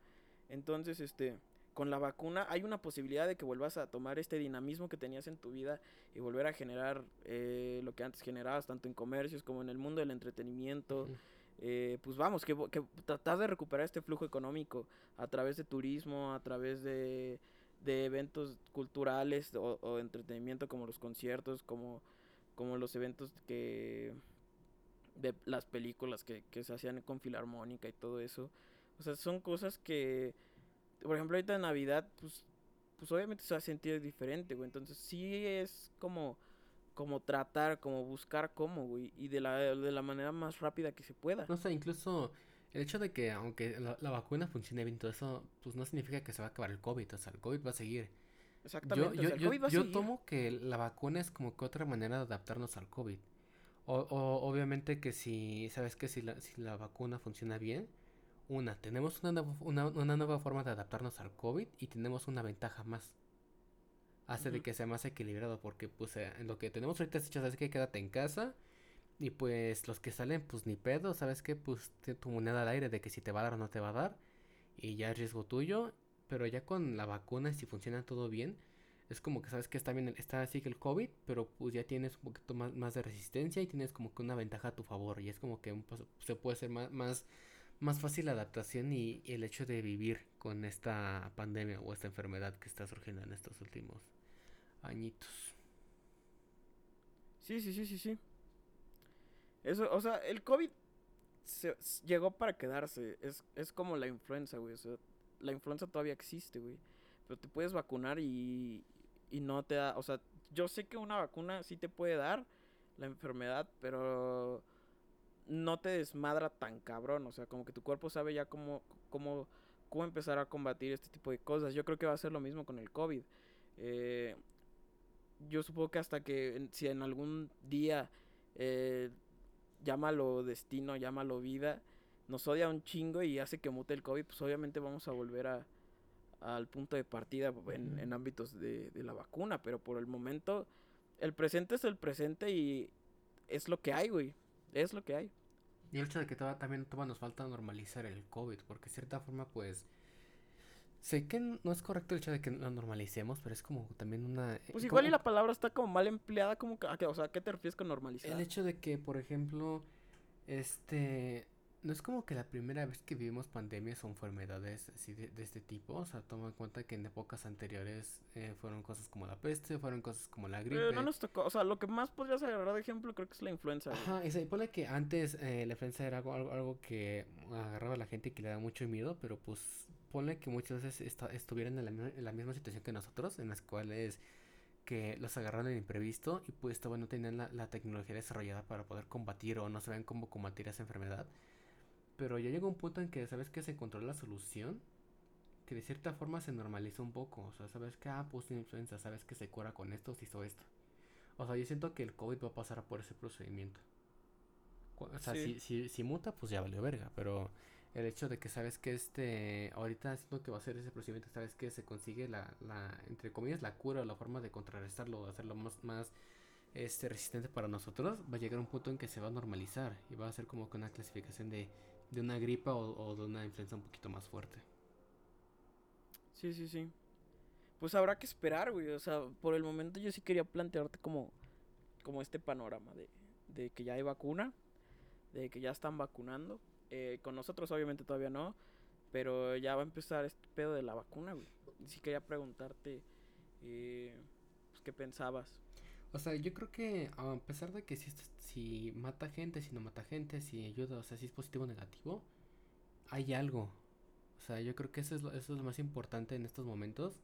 Entonces, este, con la vacuna hay una posibilidad de que vuelvas a tomar este dinamismo que tenías en tu vida y volver a generar eh, lo que antes generabas, tanto en comercios como en el mundo del entretenimiento. Eh, pues vamos, que, que tratar de recuperar este flujo económico a través de turismo, a través de, de eventos culturales o, o, entretenimiento como los conciertos, como, como los eventos que de las películas que, que se hacían con filarmónica y todo eso. O sea, son cosas que, por ejemplo, ahorita en Navidad, pues, pues obviamente se va a sentir diferente, güey. Entonces sí es como, como tratar, como buscar cómo, güey. Y de la, de la manera más rápida que se pueda. No sé, incluso el hecho de que aunque la, vacuna funcione bien, todo eso, pues no significa que se va a acabar el COVID. O sea, el COVID va a seguir. Exactamente. Yo, yo, yo, yo tomo que la vacuna es como que otra manera de adaptarnos al COVID. O, obviamente que si, sabes que si la, si la vacuna funciona bien, una, tenemos una, una, una, nueva forma de adaptarnos al COVID y tenemos una ventaja más. Hace de que sea más equilibrado porque pues eh, en lo que tenemos ahorita es hecho, sabes que quédate en casa y pues los que salen pues ni pedo, sabes que pues tu moneda al aire de que si te va a dar o no te va a dar y ya es riesgo tuyo, pero ya con la vacuna si funciona todo bien, es como que sabes que está bien, está así que el COVID, pero pues ya tienes un poquito más, más de resistencia y tienes como que una ventaja a tu favor. Y es como que se puede hacer más, más, más fácil la adaptación y, el hecho de vivir con esta pandemia o esta enfermedad que está surgiendo en estos últimos añitos. Sí, sí, sí, sí, sí. Eso, o sea, el COVID llegó para quedarse. Es, es como la influenza, güey. O sea, la influenza todavía existe, güey. Pero te puedes vacunar y, y no te da, o sea, yo sé que una vacuna sí te puede dar la enfermedad, pero no te desmadra tan cabrón, o sea, como que tu cuerpo sabe ya cómo, cómo, cómo empezar a combatir este tipo de cosas. Yo creo que va a ser lo mismo con el COVID. Eh, yo supongo que hasta que si en algún día, eh, llámalo destino, llámalo vida, nos odia un chingo y hace que mute el COVID, pues obviamente vamos a volver a, al punto de partida en, en ámbitos de, de la vacuna, pero por el momento el presente es el presente y es lo que hay, güey, es lo que hay. Y el hecho de que todavía, también todavía nos falta normalizar el COVID, porque de cierta forma, pues. Sé que no es correcto el hecho de que lo normalicemos, pero es como también una. eh, Pues como igual y la palabra está como mal empleada, como que, a qué- o sea, ¿a qué te refieres con normalizar? El hecho de que, por ejemplo, este. No es como que la primera vez que vivimos pandemias o enfermedades así de, de este tipo. O sea, toma en cuenta que en épocas anteriores eh, fueron cosas como la peste, fueron cosas como la gripe. Eh, no nos tocó, o sea, lo que más podrías agarrar de ejemplo creo que es la influenza. güey. Ajá, y se pone que antes eh, la influenza era algo, algo, algo que agarraba a la gente y que le daba mucho miedo, pero pues ponle que muchas veces esta- estuvieran en la, en la misma situación que nosotros, en las cuales que los agarraron en imprevisto y pues todavía no tenían la, la tecnología desarrollada para poder combatir o no sabían cómo combatir esa enfermedad. Pero ya llegó un punto en que, ¿sabes que Se encontró la solución, que de cierta forma se normalizó un poco. O sea, ¿sabes que Ah, pues tiene influenza, ¿sabes que se cura con esto, se hizo esto? O sea, yo siento que el COVID va a pasar por ese procedimiento. O sea, Sí. si, si, si muta, pues ya valió verga. Pero el hecho de que sabes que este. Ahorita siento que va a ser ese procedimiento, sabes que se consigue la, la. Entre comillas, la cura o la forma de contrarrestarlo, de hacerlo más. más este, resistente para nosotros, va a llegar un punto en que se va a normalizar y va a ser como que una clasificación de, de una gripa o, o de una influenza un poquito más fuerte. Sí, sí, sí. Pues habrá que esperar, güey. O sea, por el momento yo sí quería plantearte como, como este panorama de, de que ya hay vacuna, de que ya están vacunando. Eh, con nosotros obviamente todavía no, pero ya va a empezar este pedo de la vacuna, güey. Sí quería preguntarte eh, pues, qué pensabas. O sea, yo creo que a pesar de que si, si mata gente, si no mata gente, si ayuda, o sea, si es positivo o negativo, hay algo. O sea, yo creo que eso es lo, eso es lo más importante en estos momentos.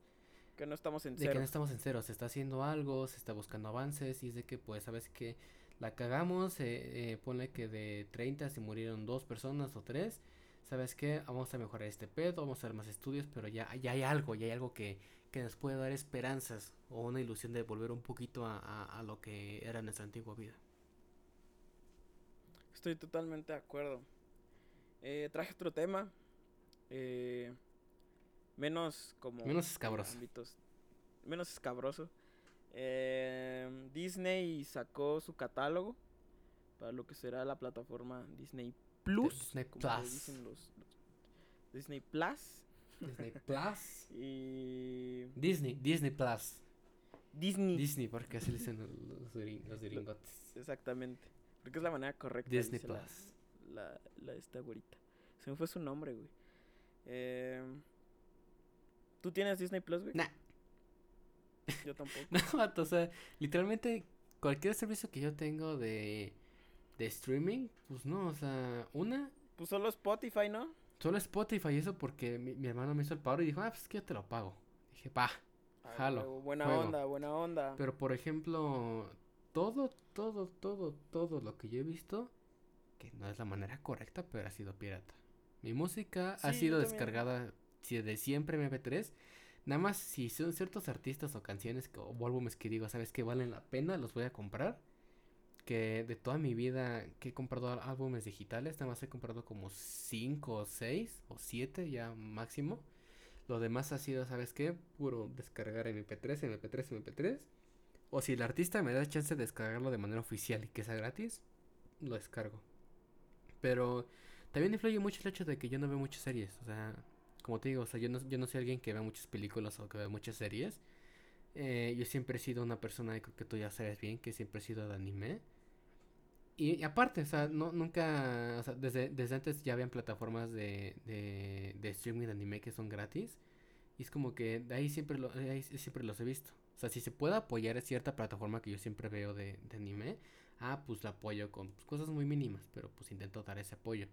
Que no estamos en De cero. que no estamos en cero, se está haciendo algo, se está buscando avances y es de que pues sabes que la cagamos, eh, eh, ponle que de 30 se murieron dos personas o tres, sabes que vamos a mejorar este pedo, vamos a hacer más estudios, pero ya, ya hay algo, ya hay algo que, que nos puede dar esperanzas o una ilusión de volver un poquito a, a- a lo que era nuestra antigua vida. Estoy totalmente de acuerdo. Eh, traje otro tema. eh, menos como. Menos escabroso. ámbitos- menos escabroso. Eh, Disney sacó su catálogo para lo que será la plataforma Disney Plus. Disney Plus. dicen los- los- Disney Plus. Disney Plus. Y. Disney, Disney Plus. Disney. Disney, porque así le dicen los, los gringotes. Exactamente. Porque es la manera correcta. Disney la- Plus. la, la esta güerita. Se me fue su nombre, güey. Eh, ¿Tú tienes Disney Plus, güey? Nah. Yo tampoco. No, vato, o sea, literalmente cualquier servicio que yo tengo de, de streaming, pues no, o sea, una, Pues solo Spotify, ¿no? Solo Spotify, y eso porque mi, mi hermano me hizo el paro y dijo, ah, pues es que yo te lo pago. Dije, pa, Ah, Jalo, huevo, buena juego. onda, buena onda. pero por ejemplo, todo, todo, todo, todo lo que yo he visto, que no es la manera correcta, pero ha sido pirata. Mi música ha sido descargada si- de siempre en MP3. Nada más si son ciertos artistas o canciones que- o álbumes que digo, ¿sabes que valen la pena? Los voy a comprar. Que de toda mi vida que he comprado álbumes digitales, nada más he comprado como 5 o 6 o 7 ya máximo. Lo demás ha sido, ¿sabes qué? Puro descargar MP3, MP3, MP3. O si el artista me da chance de descargarlo de manera oficial y que sea gratis, lo descargo. Pero también influye mucho el hecho de que yo no veo muchas series. O sea, como te digo, o sea, yo no, yo no soy alguien que vea muchas películas o que vea muchas series. Eh, yo siempre he sido una persona, que tú ya sabes bien, que siempre he sido de anime. Y, aparte, o sea, no, nunca, o sea, desde, desde antes ya habían plataformas de, de, de streaming de anime que son gratis. Y es como que de ahí siempre, lo, de ahí siempre los he visto. O sea, si se puede apoyar a cierta plataforma que yo siempre veo de, de anime, ah, pues la apoyo con pues, cosas muy mínimas, pero pues intento dar ese apoyo.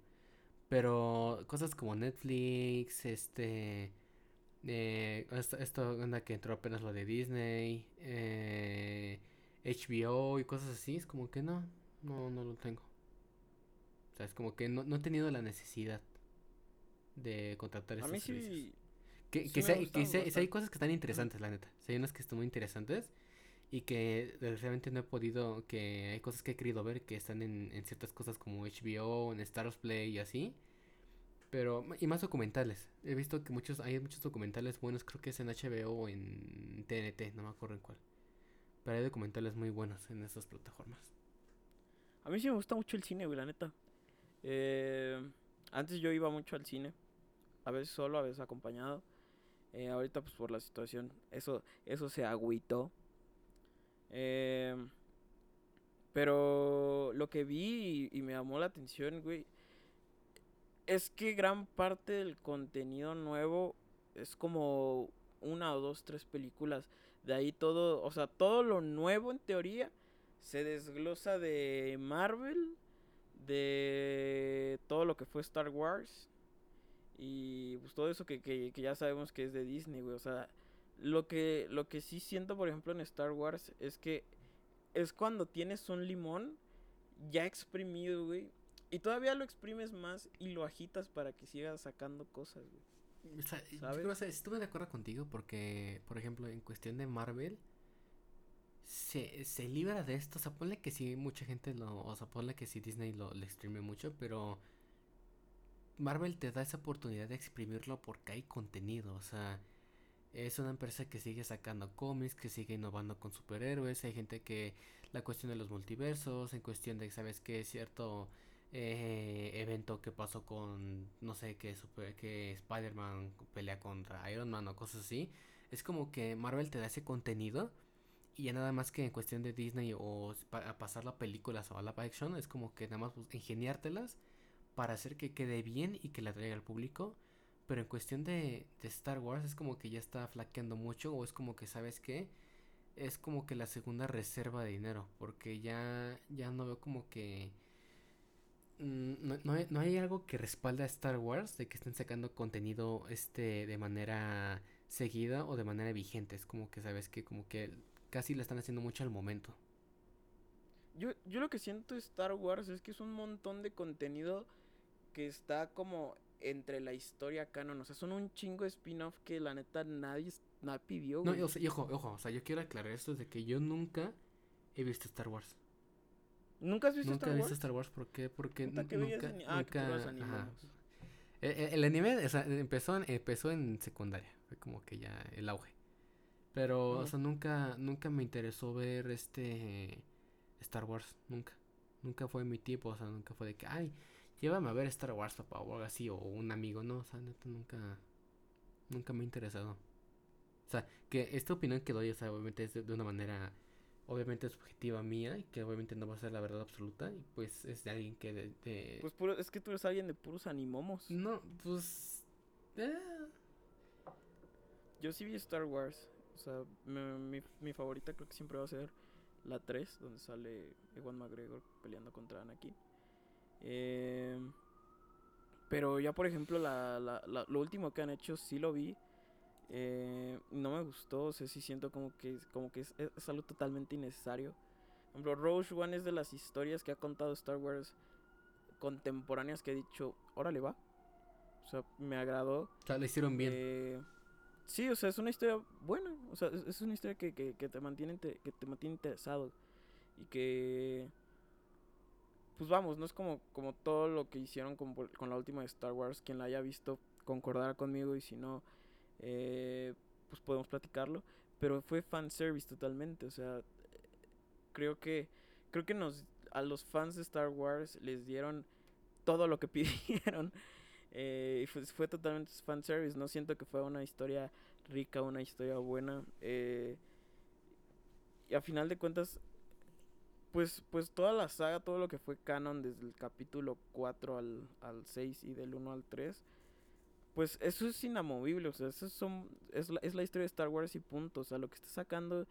Pero cosas como Netflix, este, eh, esto, esto anda que entró apenas lo de Disney, eh, HBO y cosas así, es como que no, no, no lo tengo. O sea, es como que no, no he tenido la necesidad de contratar A estos mí servicios. sí. Que, Sí que, sea- que sea- hay cosas que están interesantes, la neta. Hay unas que están muy interesantes. y que desgraciadamente no he podido, que hay cosas que he querido ver que están en, en ciertas cosas como HBO, en Stars Play y así. Pero, y más documentales. He visto que muchos, hay muchos documentales buenos, creo que es en HBO o en TNT, no me acuerdo en cuál. Pero hay documentales muy buenos en esas plataformas. A mí sí me gusta mucho el cine, güey, la neta. Eh, antes yo iba mucho al cine. A veces solo, a veces acompañado. Eh, ahorita pues por la situación, eso, eso se agüitó. Eh, pero lo que vi y, y me llamó la atención, güey, es que gran parte del contenido nuevo es como una o dos, tres películas. De ahí todo, o sea, todo lo nuevo en teoría se desglosa de Marvel, de todo lo que fue Star Wars y pues todo eso que, que, que ya sabemos que es de Disney, güey. O sea, lo que, lo que sí siento, por ejemplo, en Star Wars es que es cuando tienes un limón ya exprimido, güey. Y todavía lo exprimes más y lo agitas para que siga sacando cosas, güey. O sea, yo ¿Sabes? creo, o sea, estuve de acuerdo contigo porque, por ejemplo, en cuestión de Marvel, se, se libra de esto. O sea, ponle que sí, mucha gente lo. O sea, ponle que sí, Disney lo, lo exprime mucho, pero. Marvel te da esa oportunidad de exprimirlo porque hay contenido. O sea, es una empresa que sigue sacando cómics, que sigue innovando con superhéroes. Hay gente que. La cuestión de los multiversos, en cuestión de, ¿sabes qué? Cierto eh, evento que pasó con, no sé, que, que Spider-Man pelea contra Iron Man o cosas así. Es como que Marvel te da ese contenido y ya nada más que en cuestión de Disney o pa- pasar las películas o a la action es como que nada más pues, ingeniártelas para hacer que quede bien y que la traiga al público. Pero en cuestión de, de Star Wars es como que ya está flaqueando mucho o es como que, ¿sabes qué? Es como que la segunda reserva de dinero porque ya, ya no veo como que mm, no, no hay, no hay algo que respalde a Star Wars de que estén sacando contenido este de manera seguida o de manera vigente. Es como que sabes que como que casi le están haciendo mucho al momento. Yo, yo lo que siento de Star Wars es que es un montón de contenido que está como entre la historia canon. O sea, son un chingo de spin-off que la neta nadie, nadie pidió, No, güey. y, o sea, y ojo, ojo, o sea, yo quiero aclarar esto de que yo nunca he visto Star Wars. ¿Nunca has visto Nunca Star he Wars? visto Star Wars, ¿por qué? Porque nunca, ani- ah, nunca. El, el- el anime o sea, empezó, empezó en secundaria, fue como que ya el auge. Pero, o sea, nunca, nunca me interesó ver este Star Wars, nunca. Nunca fue mi tipo, o sea, nunca fue de que, ay, llévame a ver Star Wars, papá, o algo así, o un amigo, no, o sea, neta, nunca, nunca me ha interesado. O sea, que esta opinión que doy, o sea, obviamente es de, de una manera, obviamente subjetiva mía, y que obviamente no va a ser la verdad absoluta, y pues es de alguien que de, de- Pues puro- es que tú eres alguien de puros animomos. no, pues, eh, Yo sí vi Star Wars. O sea, me- mi, mi favorita creo que siempre va a ser la 3, donde sale Ewan McGregor peleando contra Anakin. Eh, pero ya, por ejemplo, la, la- la- lo último que han hecho sí lo vi. Eh, no me gustó, o sea, sí siento como que, como que es, es algo totalmente innecesario. Por ejemplo, Rogue One es de las historias que ha contado Star Wars contemporáneas que he dicho, órale va. O sea, me agradó. o sea, lo hicieron bien. Eh, sí, o sea, es una historia buena. O sea, es, una historia que, que, te mantiene inte- que te mantiene interesado. Y que. Pues vamos, no es como, como todo lo que hicieron con, con la última de Star Wars. Quien la haya visto concordará conmigo. Y si no, eh, pues podemos platicarlo. Pero fue fanservice totalmente. O sea, creo que. Creo que nos. A los fans de Star Wars les dieron todo lo que pidieron. Eh, y fue, fue totalmente fanservice. No siento que fue una historia rica, una historia buena. eh, y a final de cuentas, pues, pues toda la saga, todo lo que fue canon desde el capítulo 4 al, al 6 y del 1 al 3, pues eso es inamovible. O sea, eso son, es, la, es la historia de Star Wars y punto. O sea, lo que está sacando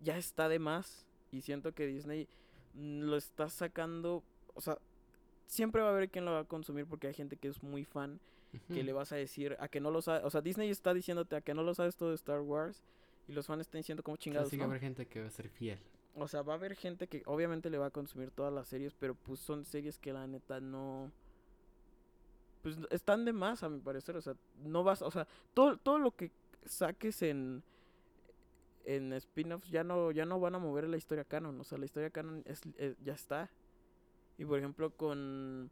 ya está de más. Y siento que Disney lo está sacando. O sea, siempre va a haber quien lo va a consumir porque hay gente que es muy fan que le vas a decir a que no lo sabe. O sea, Disney está diciéndote a que no lo sabes todo de Star Wars y los fans están diciendo como chingados. sí que va a haber gente que va a ser fiel. O sea, va a haber gente que obviamente le va a consumir todas las series, pero pues son series que la neta no. Pues están de más, a mi parecer. O sea, no vas. O sea, todo, todo lo que saques en. en spin-offs ya no, ya no van a mover la historia canon. O sea, la historia canon es, es- ya está. Y por ejemplo, con,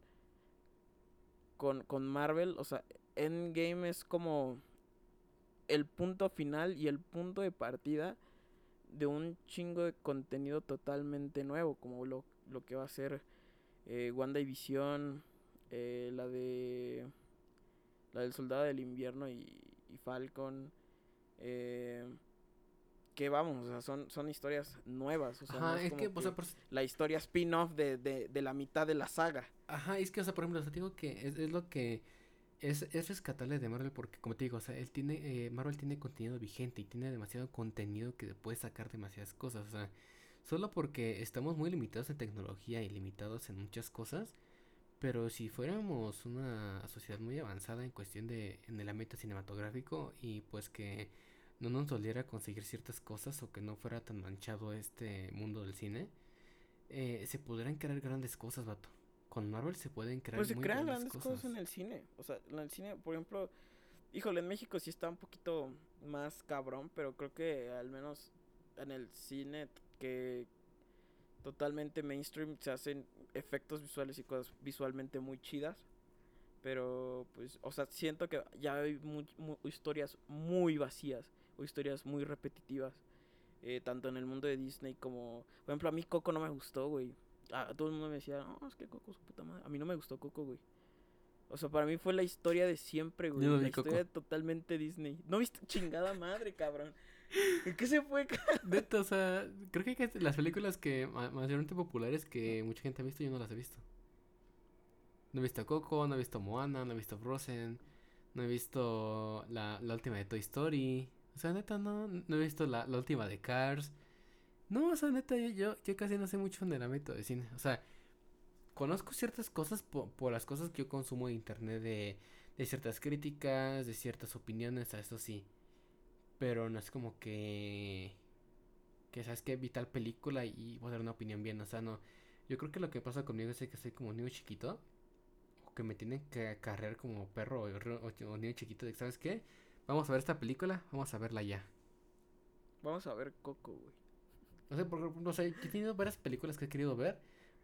con, con Marvel, o sea, Endgame es como el punto final y el punto de partida de un chingo de contenido totalmente nuevo, como lo, lo que va a ser eh, WandaVision, eh, la de la del Soldado del Invierno y, Falcon, eh, que vamos, o sea, son, son historias nuevas, o sea, no es como que, o sea, por- la historia spin-off de, de, de la mitad de la saga. Ajá, es que, o sea, por ejemplo, o sea, te digo que es, es lo que es, es rescatable de Marvel porque, como te digo, o sea, él tiene, eh, Marvel tiene contenido vigente y tiene demasiado contenido que puede sacar demasiadas cosas, o sea, solo porque estamos muy limitados en tecnología y limitados en muchas cosas, pero si fuéramos una sociedad muy avanzada en cuestión de, en el ámbito cinematográfico y pues que no nos doliera conseguir ciertas cosas o que no fuera tan manchado este mundo del cine, eh, se podrían crear grandes cosas, vato. Con Marvel se pueden crear Pues se muy crean grandes grandes cosas. en el cine. O sea, en el cine, por ejemplo, híjole, en México sí está un poquito más cabrón, pero creo que al menos en el cine que totalmente mainstream se hacen efectos visuales y cosas visualmente muy chidas. Pero pues, o sea, siento que ya hay mu- mu- historias muy vacías o historias muy repetitivas. eh, tanto en el mundo de Disney como... Por ejemplo, a mí Coco no me gustó, güey. A todo el mundo me decía, no, es que Coco su puta madre. A mí no me gustó Coco, güey. O sea, para mí fue la historia de siempre, güey. No la Coco. historia totalmente Disney. ¿No viste? Chingada madre, cabrón. ¿En qué se fue, Neta, o sea, creo que las películas que ma- mayormente populares que mucha gente ha visto, yo no las he visto. No he visto Coco, no he visto Moana, no he visto Frozen, no he visto la, la última de Toy Story. O sea, neta, no, no he visto la, la última de Cars. No, o sea, neta, yo, yo, casi no sé mucho en el ámbito de cine. O sea, conozco ciertas cosas po- por, las cosas que yo consumo de internet, de, de ciertas críticas, de ciertas opiniones, a eso sí. Pero no es como que que sabes que vi tal película y voy a dar una opinión bien, o sea, no. Yo creo que lo que pasa conmigo es que soy como un niño chiquito, o que me tienen que acarrear como perro o, o- o niño chiquito, de, ¿sabes qué? Vamos a ver esta película, vamos a verla ya. Vamos a ver Coco, güey. No sé, por ejemplo, o sea, yo he tenido varias películas que he querido ver,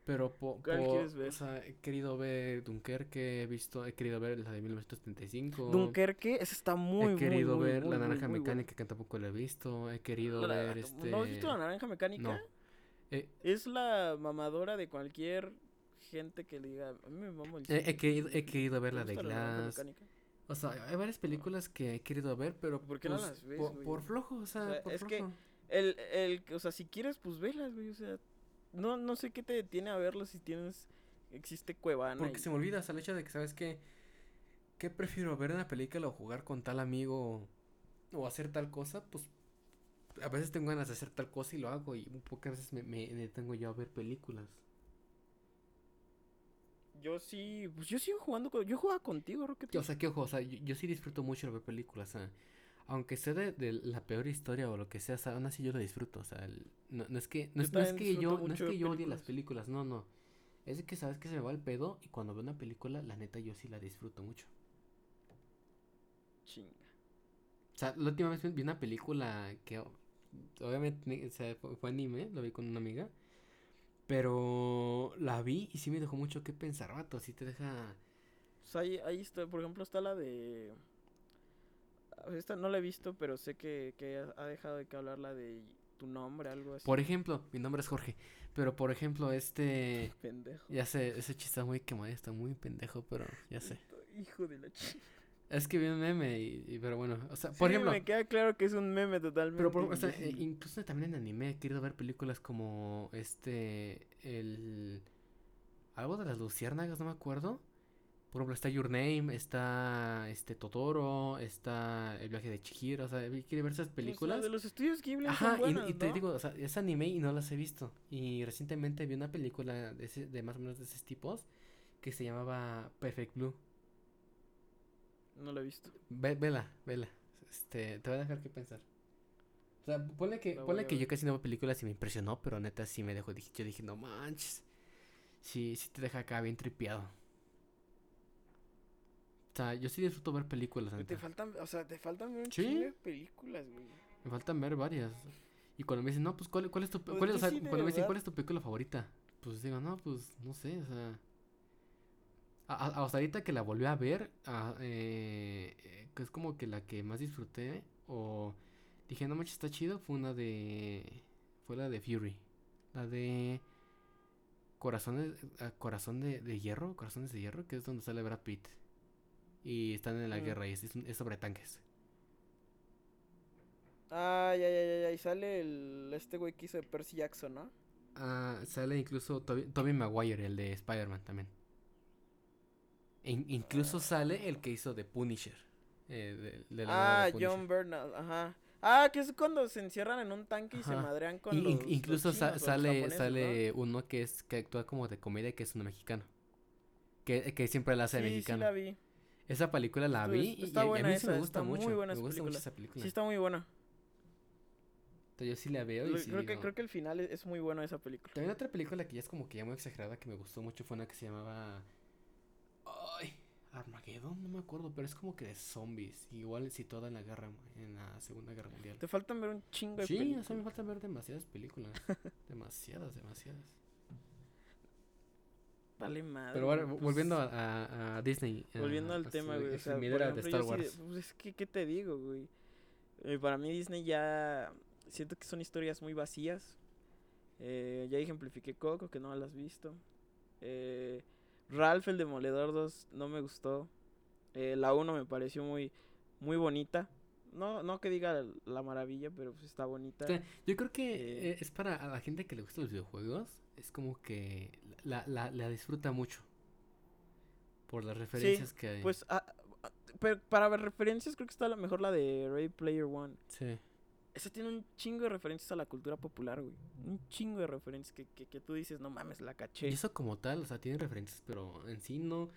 pero po, ¿Cuál po- quieres ver? o sea, he querido ver Dunkerque, he visto, he querido ver la de 1975. Dunkerque, ese está muy, he querido muy, ver muy, La muy, Naranja bueno. Mecánica, que tampoco la he visto. He querido La- ver este. ¿No has visto la naranja mecánica? No. Eh, Es la mamadora de cualquier gente que le diga, a mí me mamo el he, he cine". querido, he querido ver ¿Te la de Glass. Mecánica? O sea, hay varias películas que he querido ver, pero. ¿Por qué no pues, las ves, po- güey? por flojo, o sea, sea, por es que- flojo. El, el, o sea, si quieres, pues velas, güey, o sea, no, no sé qué te detiene a verlo si tienes, existe Cuevana. Porque y- se me olvida, o sea, el hecho de que, ¿sabes qué? ¿Qué prefiero ver una película o jugar con tal amigo o hacer tal cosa? Pues a veces tengo ganas de hacer tal cosa y lo hago y pocas veces me, me detengo yo a ver películas. Yo sí, pues yo sigo jugando, con, yo jugaba contigo, Rocket. O sea, que ojo, o sea, yo, yo sí disfruto mucho ver películas, o sea, aunque sea de, de la peor historia o lo que sea, o sea, aún así yo lo disfruto, o sea, el- no, no es que, no Yo es, no es también que yo, no es que yo odie las películas. no, no, es que sabes que se me va el pedo y cuando veo una película, la neta yo sí la disfruto mucho. Chinga. O sea, la última vez vi una película que obviamente o sea, fue, fue anime, lo vi con una amiga. Pero la vi y sí me dejó mucho que pensar, vato. Sí te deja. Sea, ahí, ahí está, por ejemplo, está la de... Esta no la he visto, pero sé que, que ha- ha dejado de que hablar la de tu nombre, algo así. Por ejemplo, mi nombre es Jorge. Pero por ejemplo, este. Pendejo. Ya sé, ese chiste está muy quemado, está muy pendejo, pero ya sé. Hijo de la chica. Es que vi un meme y, y- pero bueno, o sea, por ejemplo. me queda claro que es un meme totalmente. Pero por, o sea, eh, incluso también en anime he querido ver películas como este, el... Algo de las luciérnagas, no me acuerdo. Por ejemplo, está Your Name, está este Totoro, está El viaje de Chihiro, o sea, quiero ver esas películas. las de los estudios Ghibli Ajá, son y- te ¿no? digo, o sea, es anime y no las he visto. Y recientemente vi una película de, ese- de más o menos de esos tipos que se llamaba Perfect Blue. No lo he visto. Ve, vela, vela. Este, te voy a dejar que pensar. O sea, ponle que, La ponle que yo casi no veo películas y me impresionó, pero neta sí me dejó, yo dije, no manches. Sí, sí te deja acá bien tripeado. O sea, yo sí disfruto ver películas, Güey, Te neta. faltan, o sea, te faltan ver un Sí. chingo de películas, güey. Me faltan ver varias. Y cuando me dicen, no, pues, ¿cuál, cuál es tu... Pues cuál o sea, cuando me dicen. ¿cuál es tu película favorita? Pues digo, no, pues, no sé, o sea... a- a- hasta ahorita que la volví a ver, ah, eh, eh, que es como que la que más disfruté, o dije, no manches, está chido, fue una de... Fue la de Fury. La de... Corazones, ah, Corazón de, de Hierro, Corazones de Hierro, que es donde sale Brad Pitt. Y están en la Mm. guerra y es, sobre tanques. Ah, ya, ya, ya, ya. Y sale el, este güey que hizo de Percy Jackson, ¿no? Ah, sale incluso Toby, Tobey Maguire, el de Spider-Man también. In- incluso sale el que hizo de Punisher. eh, de, de la Ah, de Punisher. John Bernal, ajá. Ah, que es cuando se encierran en un tanque y se madrean con los, in- los incluso chinos los sale, sale uno que es que actúa como de comedia que es uno mexicano. Que, que siempre la hace de Sí, sí mexicano. la vi. Esa película la vi y, está y a- mí sí me esa, gusta está muy mucho. buena me esa gusta mucho película. esa película. Sí, está muy buena. Entonces yo sí la veo y Lo- sí creo, que, creo que el final es, es muy bueno esa película. También otra película que ya es como que ya muy exagerada que me gustó mucho fue una que se llamaba. Armageddon, no me acuerdo, pero es como que de zombies. Igual situada en la guerra, en la Segunda Guerra Mundial. Te faltan ver un chingo de Sí, o películas. sea, me falta ver demasiadas películas. demasiadas, demasiadas. Vale madre. Pero pues, volviendo a, a- a Disney. Volviendo a- al tema, güey. O sea, exprimidera de Star yo sí Wars. pues es que, ¿qué te digo, güey? Eh, para mí Disney ya... Siento que son historias muy vacías. Eh, ya ejemplifiqué Coco, que no la has visto. Eh, Ralph el Demoledor 2 no me gustó. Eh, la 1 me pareció muy, muy bonita. No, no que diga la maravilla, pero pues está bonita. O sea, yo creo que Eh, eh, es para a la gente que le gusta los videojuegos. Es como que la, la, la disfruta mucho. Por las referencias que hay. Pues, ah, ah, pero para ver referencias creo que está la mejor la de Ready Player One. Sí. Esa tiene un chingo de referencias a la cultura popular, güey. Un chingo de referencias que, que, que tú dices, no mames, la caché. Y eso como tal, o sea, tiene referencias, pero en sí no,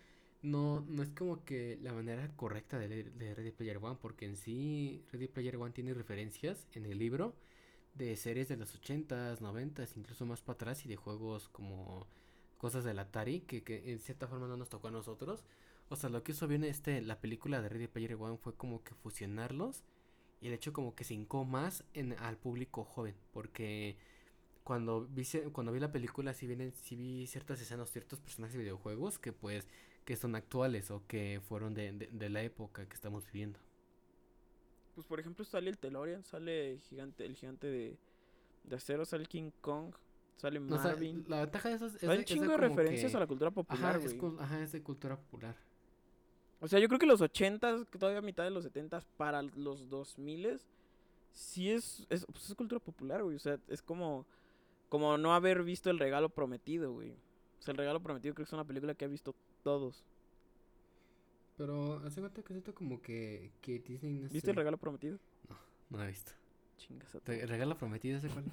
no, no es como que la manera correcta de leer de Ready Player One, porque en sí Ready Player One tiene referencias en el libro de series de los 80s, 90s, incluso más para atrás y de juegos como cosas del Atari que, que en cierta forma no nos tocó a nosotros. O sea, lo que hizo bien este, la película de Ready Player One fue como que fusionarlos y el hecho como que se hincó más en, al público joven, porque cuando vi, cuando vi la película sí, vienen, sí vi ciertas escenas, ciertos personajes de videojuegos que pues que son actuales o que fueron de, de, de la época que estamos viviendo. Pues por ejemplo sale el DeLorean, sale gigante, el gigante de, de acero, sale King Kong, sale No, o sea, Marvin. la ventaja de eso es, Hay un chingo de referencias que- a la cultura popular, Ajá, es, ajá, es de cultura popular. O sea, yo creo que los 80s, que todavía mitad de los 70s para los 2000s, sí es, es, pues es cultura popular, güey. O sea, es como, como no haber visto El Regalo Prometido, güey. O sea, El Regalo Prometido creo que es una película que ha visto todos. Pero hace cuenta que siento como que, que Disney no ¿Viste sé, El Regalo Prometido? No lo he visto. Chingas Te- ¿Regalo prometido ese cuál es?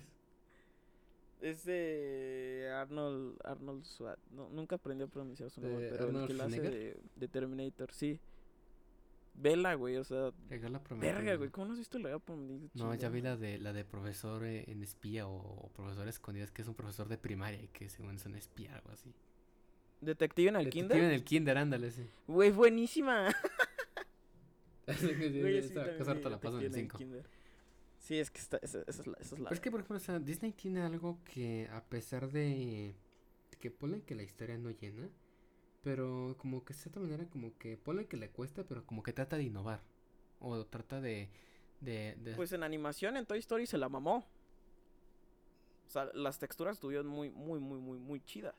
Es de Arnold, Arnold Swat. No, nunca aprendí a pronunciar su nombre, ¿De pero el Arnold que la hace de, de Terminator, sí. Vela, güey, o sea, verga, güey, ¿cómo no has visto El Regalo Prometido? No, ya vi la de la de profesor eh, en espía o, o profesor escondidas, que es un profesor de primaria y que según es un espía algo así. Detective en el Detective Kinder. en el kinder, ándale, sí. Güey, buenísima. Güey, esa- sí, esa cosa la pasan en Detective el 5. Sí, es que está, esa, esa es la, esa es la Pero es que, por ejemplo, o sea, Disney tiene algo que, a pesar de que pone que la historia no llena, pero como que de cierta manera, como que pone que le cuesta, pero como que trata de innovar. O trata de. de, de- Pues en animación en Toy Story se la mamó. O sea, las texturas estuvieron muy, muy, muy, muy, muy chidas.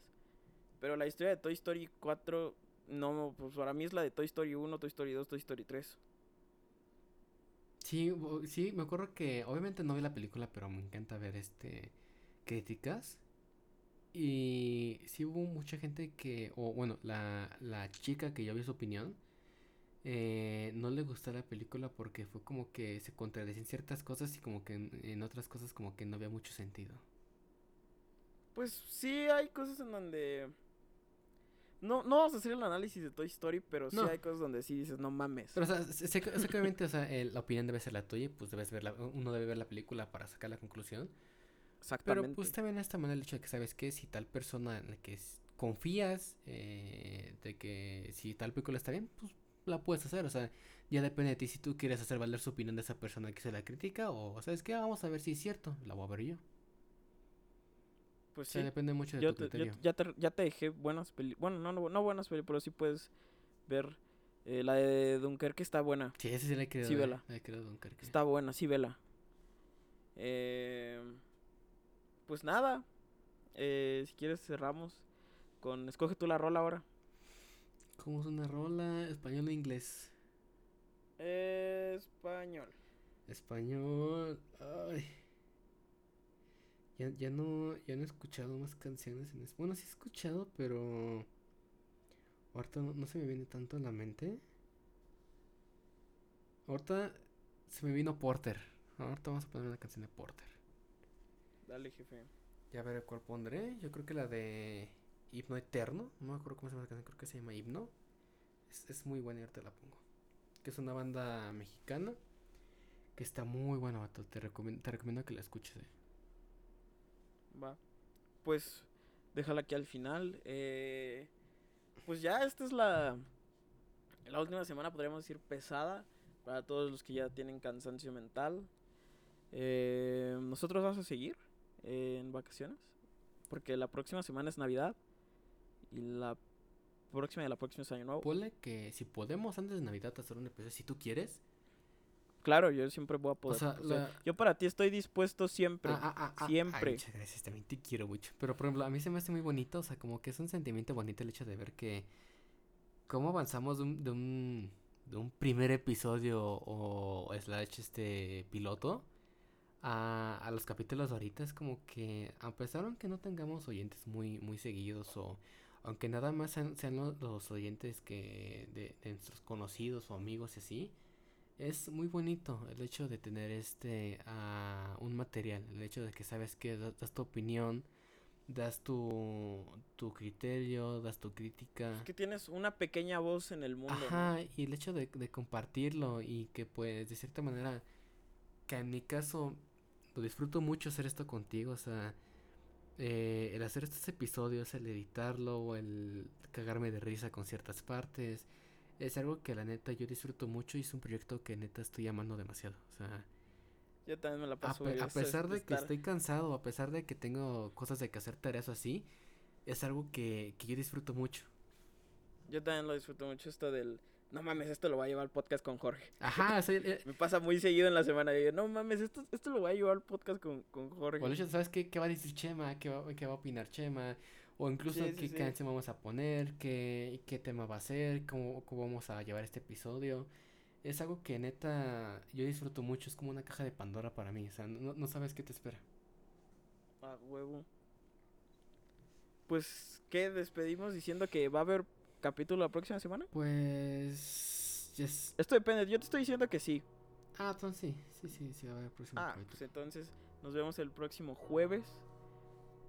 Pero la historia de Toy Story 4, no, pues para mí es la de Toy Story 1, Toy Story 2, Toy Story 3. Sí, sí, me acuerdo que obviamente no vi la película, pero me encanta ver este críticas. Y sí hubo mucha gente que, o bueno, la, la chica que yo vi su opinión, eh, no le gustó la película porque fue como que se contradecían ciertas cosas y como que en, en otras cosas como que no había mucho sentido. Pues sí hay cosas en donde... No, no vamos a hacer el análisis de Toy Story, pero sí No. hay cosas donde sí dices, no mames. Pero o sea, sé, sé que sé que obviamente, o sea, el- la opinión debe ser la tuya y pues debes ver la, uno debe ver la película para sacar la conclusión. Exactamente. Pero pues también esta manera el hecho de que sabes que si tal persona en la que confías eh, de que si tal película está bien, pues la puedes hacer, o sea, ya depende de ti si tú quieres hacer valer su opinión de esa persona que se la critica o, ¿sabes qué? Vamos a ver si es cierto, la voy a ver yo. Pues O sea, sí. depende mucho de Yo tu te- criterio. te- ya, te, ya te dejé buenas películas. Bueno, no, no, no buenas películas, pero sí puedes ver. eh, la de Dunkerque está buena. Sí, ese sí le he querido Sí, ver, vela. le he querido Dunkerque. Está buena, sí, vela. Eh, pues nada. eh, si quieres, cerramos con. Escoge tú la rola ahora. ¿Cómo es una rola? ¿Español o inglés? Español. Español. Ay. Ya, ya no, ya no he escuchado más canciones en Bueno, sí he escuchado, pero ahorita no, no se me viene tanto a la mente. Ahorita se me vino Porter. Ahorita vamos a poner una canción de Porter. Dale, jefe. Ya veré cuál pondré. Yo creo que la de Himno Eterno. No me acuerdo cómo se llama la canción. Creo que se llama Himno. Es, es muy buena y ahorita la pongo. Que es una banda mexicana. Que está muy buena. Te recomiendo, te recomiendo que la escuches. eh. Va. Pues déjala aquí al final. eh, pues ya esta es la, la última semana, podríamos decir, pesada para todos los que ya tienen cansancio mental. Eh, nosotros vamos a seguir eh, en vacaciones. Porque la próxima semana es Navidad. Y la próxima de la próxima es Año Nuevo. Ponle que si podemos antes de Navidad hacer un episodio, si tú quieres. Claro, yo siempre voy a poder. sea, o sea, la- yo para ti estoy dispuesto siempre. Ah, ah, ah, siempre. ay, muchas gracias, también te quiero mucho. Pero por ejemplo, a mí se me hace muy bonito, o sea, como que es un sentimiento bonito el hecho de ver que cómo avanzamos de un, de un, de un primer episodio o slash este piloto a, a los capítulos de ahorita. Es como que a pesar aunque no tengamos oyentes muy, muy seguidos o aunque nada más sean, sean lo- los, oyentes que de, de nuestros conocidos o amigos y así. Es muy bonito el hecho de tener este ah, un material, el hecho de que sabes que das, tu opinión, das tu, tu criterio, das tu crítica. Es que tienes una pequeña voz en el mundo. ¿no? Ajá, y el hecho de, de compartirlo y que pues de cierta manera, que en mi caso lo disfruto mucho hacer esto contigo, o sea, eh, el hacer estos episodios, el editarlo, o el cagarme de risa con ciertas partes, es algo que la neta yo disfruto mucho y es un proyecto que neta estoy amando demasiado, o sea, Yo también me la a, paso. pe- a eso es pesar de que estoy cansado, a pesar de que tengo cosas de que hacer tareas o así, es algo que, que yo disfruto mucho. Yo también lo disfruto mucho esto del... No mames, esto lo voy a llevar al podcast con Jorge. Ajá, eh, Me pasa muy seguido en la semana. Digo, no mames, esto, esto lo voy a llevar al podcast con, con Jorge. O el hecho, ¿sabes qué, qué va a decir Chema? ¿Qué va, qué va a opinar Chema? O incluso Sí, qué sí. canción vamos a poner, qué, qué tema va a ser, cómo, cómo vamos a llevar este episodio. Es algo que neta yo disfruto mucho, es como una caja de Pandora para mí, o sea, no, no sabes qué te espera. Ah, huevo. Pues, ¿qué? Despedimos diciendo que va a haber capítulo la próxima semana. Pues... Yes. Esto depende. Yo te estoy diciendo que sí. Ah, entonces sí, sí, sí, sí, va a haber próximo Ah, capítulo. pues entonces nos vemos el próximo jueves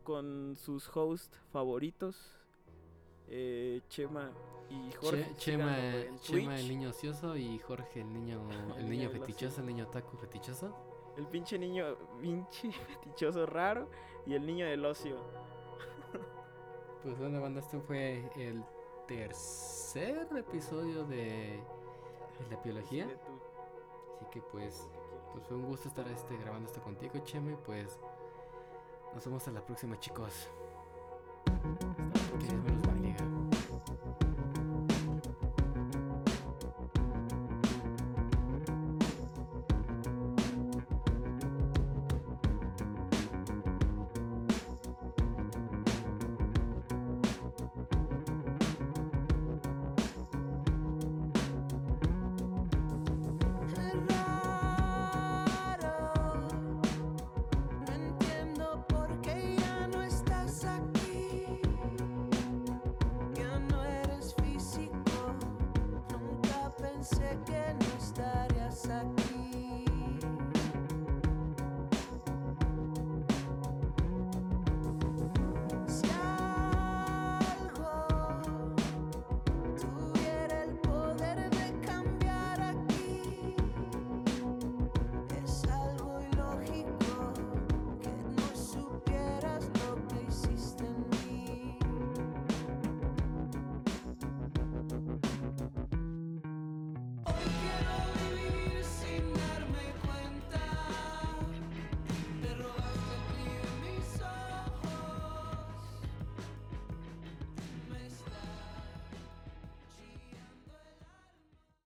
con sus hosts favoritos. eh, Chema y Jorge. Che- Chema, en Chema el niño ocioso y Jorge el niño, el El niño fetichoso, el niño taco fetichoso. El pinche niño, pinche fetichoso raro y el niño del ocio. Pues bueno, banda, este fue el tercer episodio de, de la biología. Así que pues, pues fue un gusto estar este, grabando esto contigo, Chema. Y pues nos vemos a la próxima, chicos.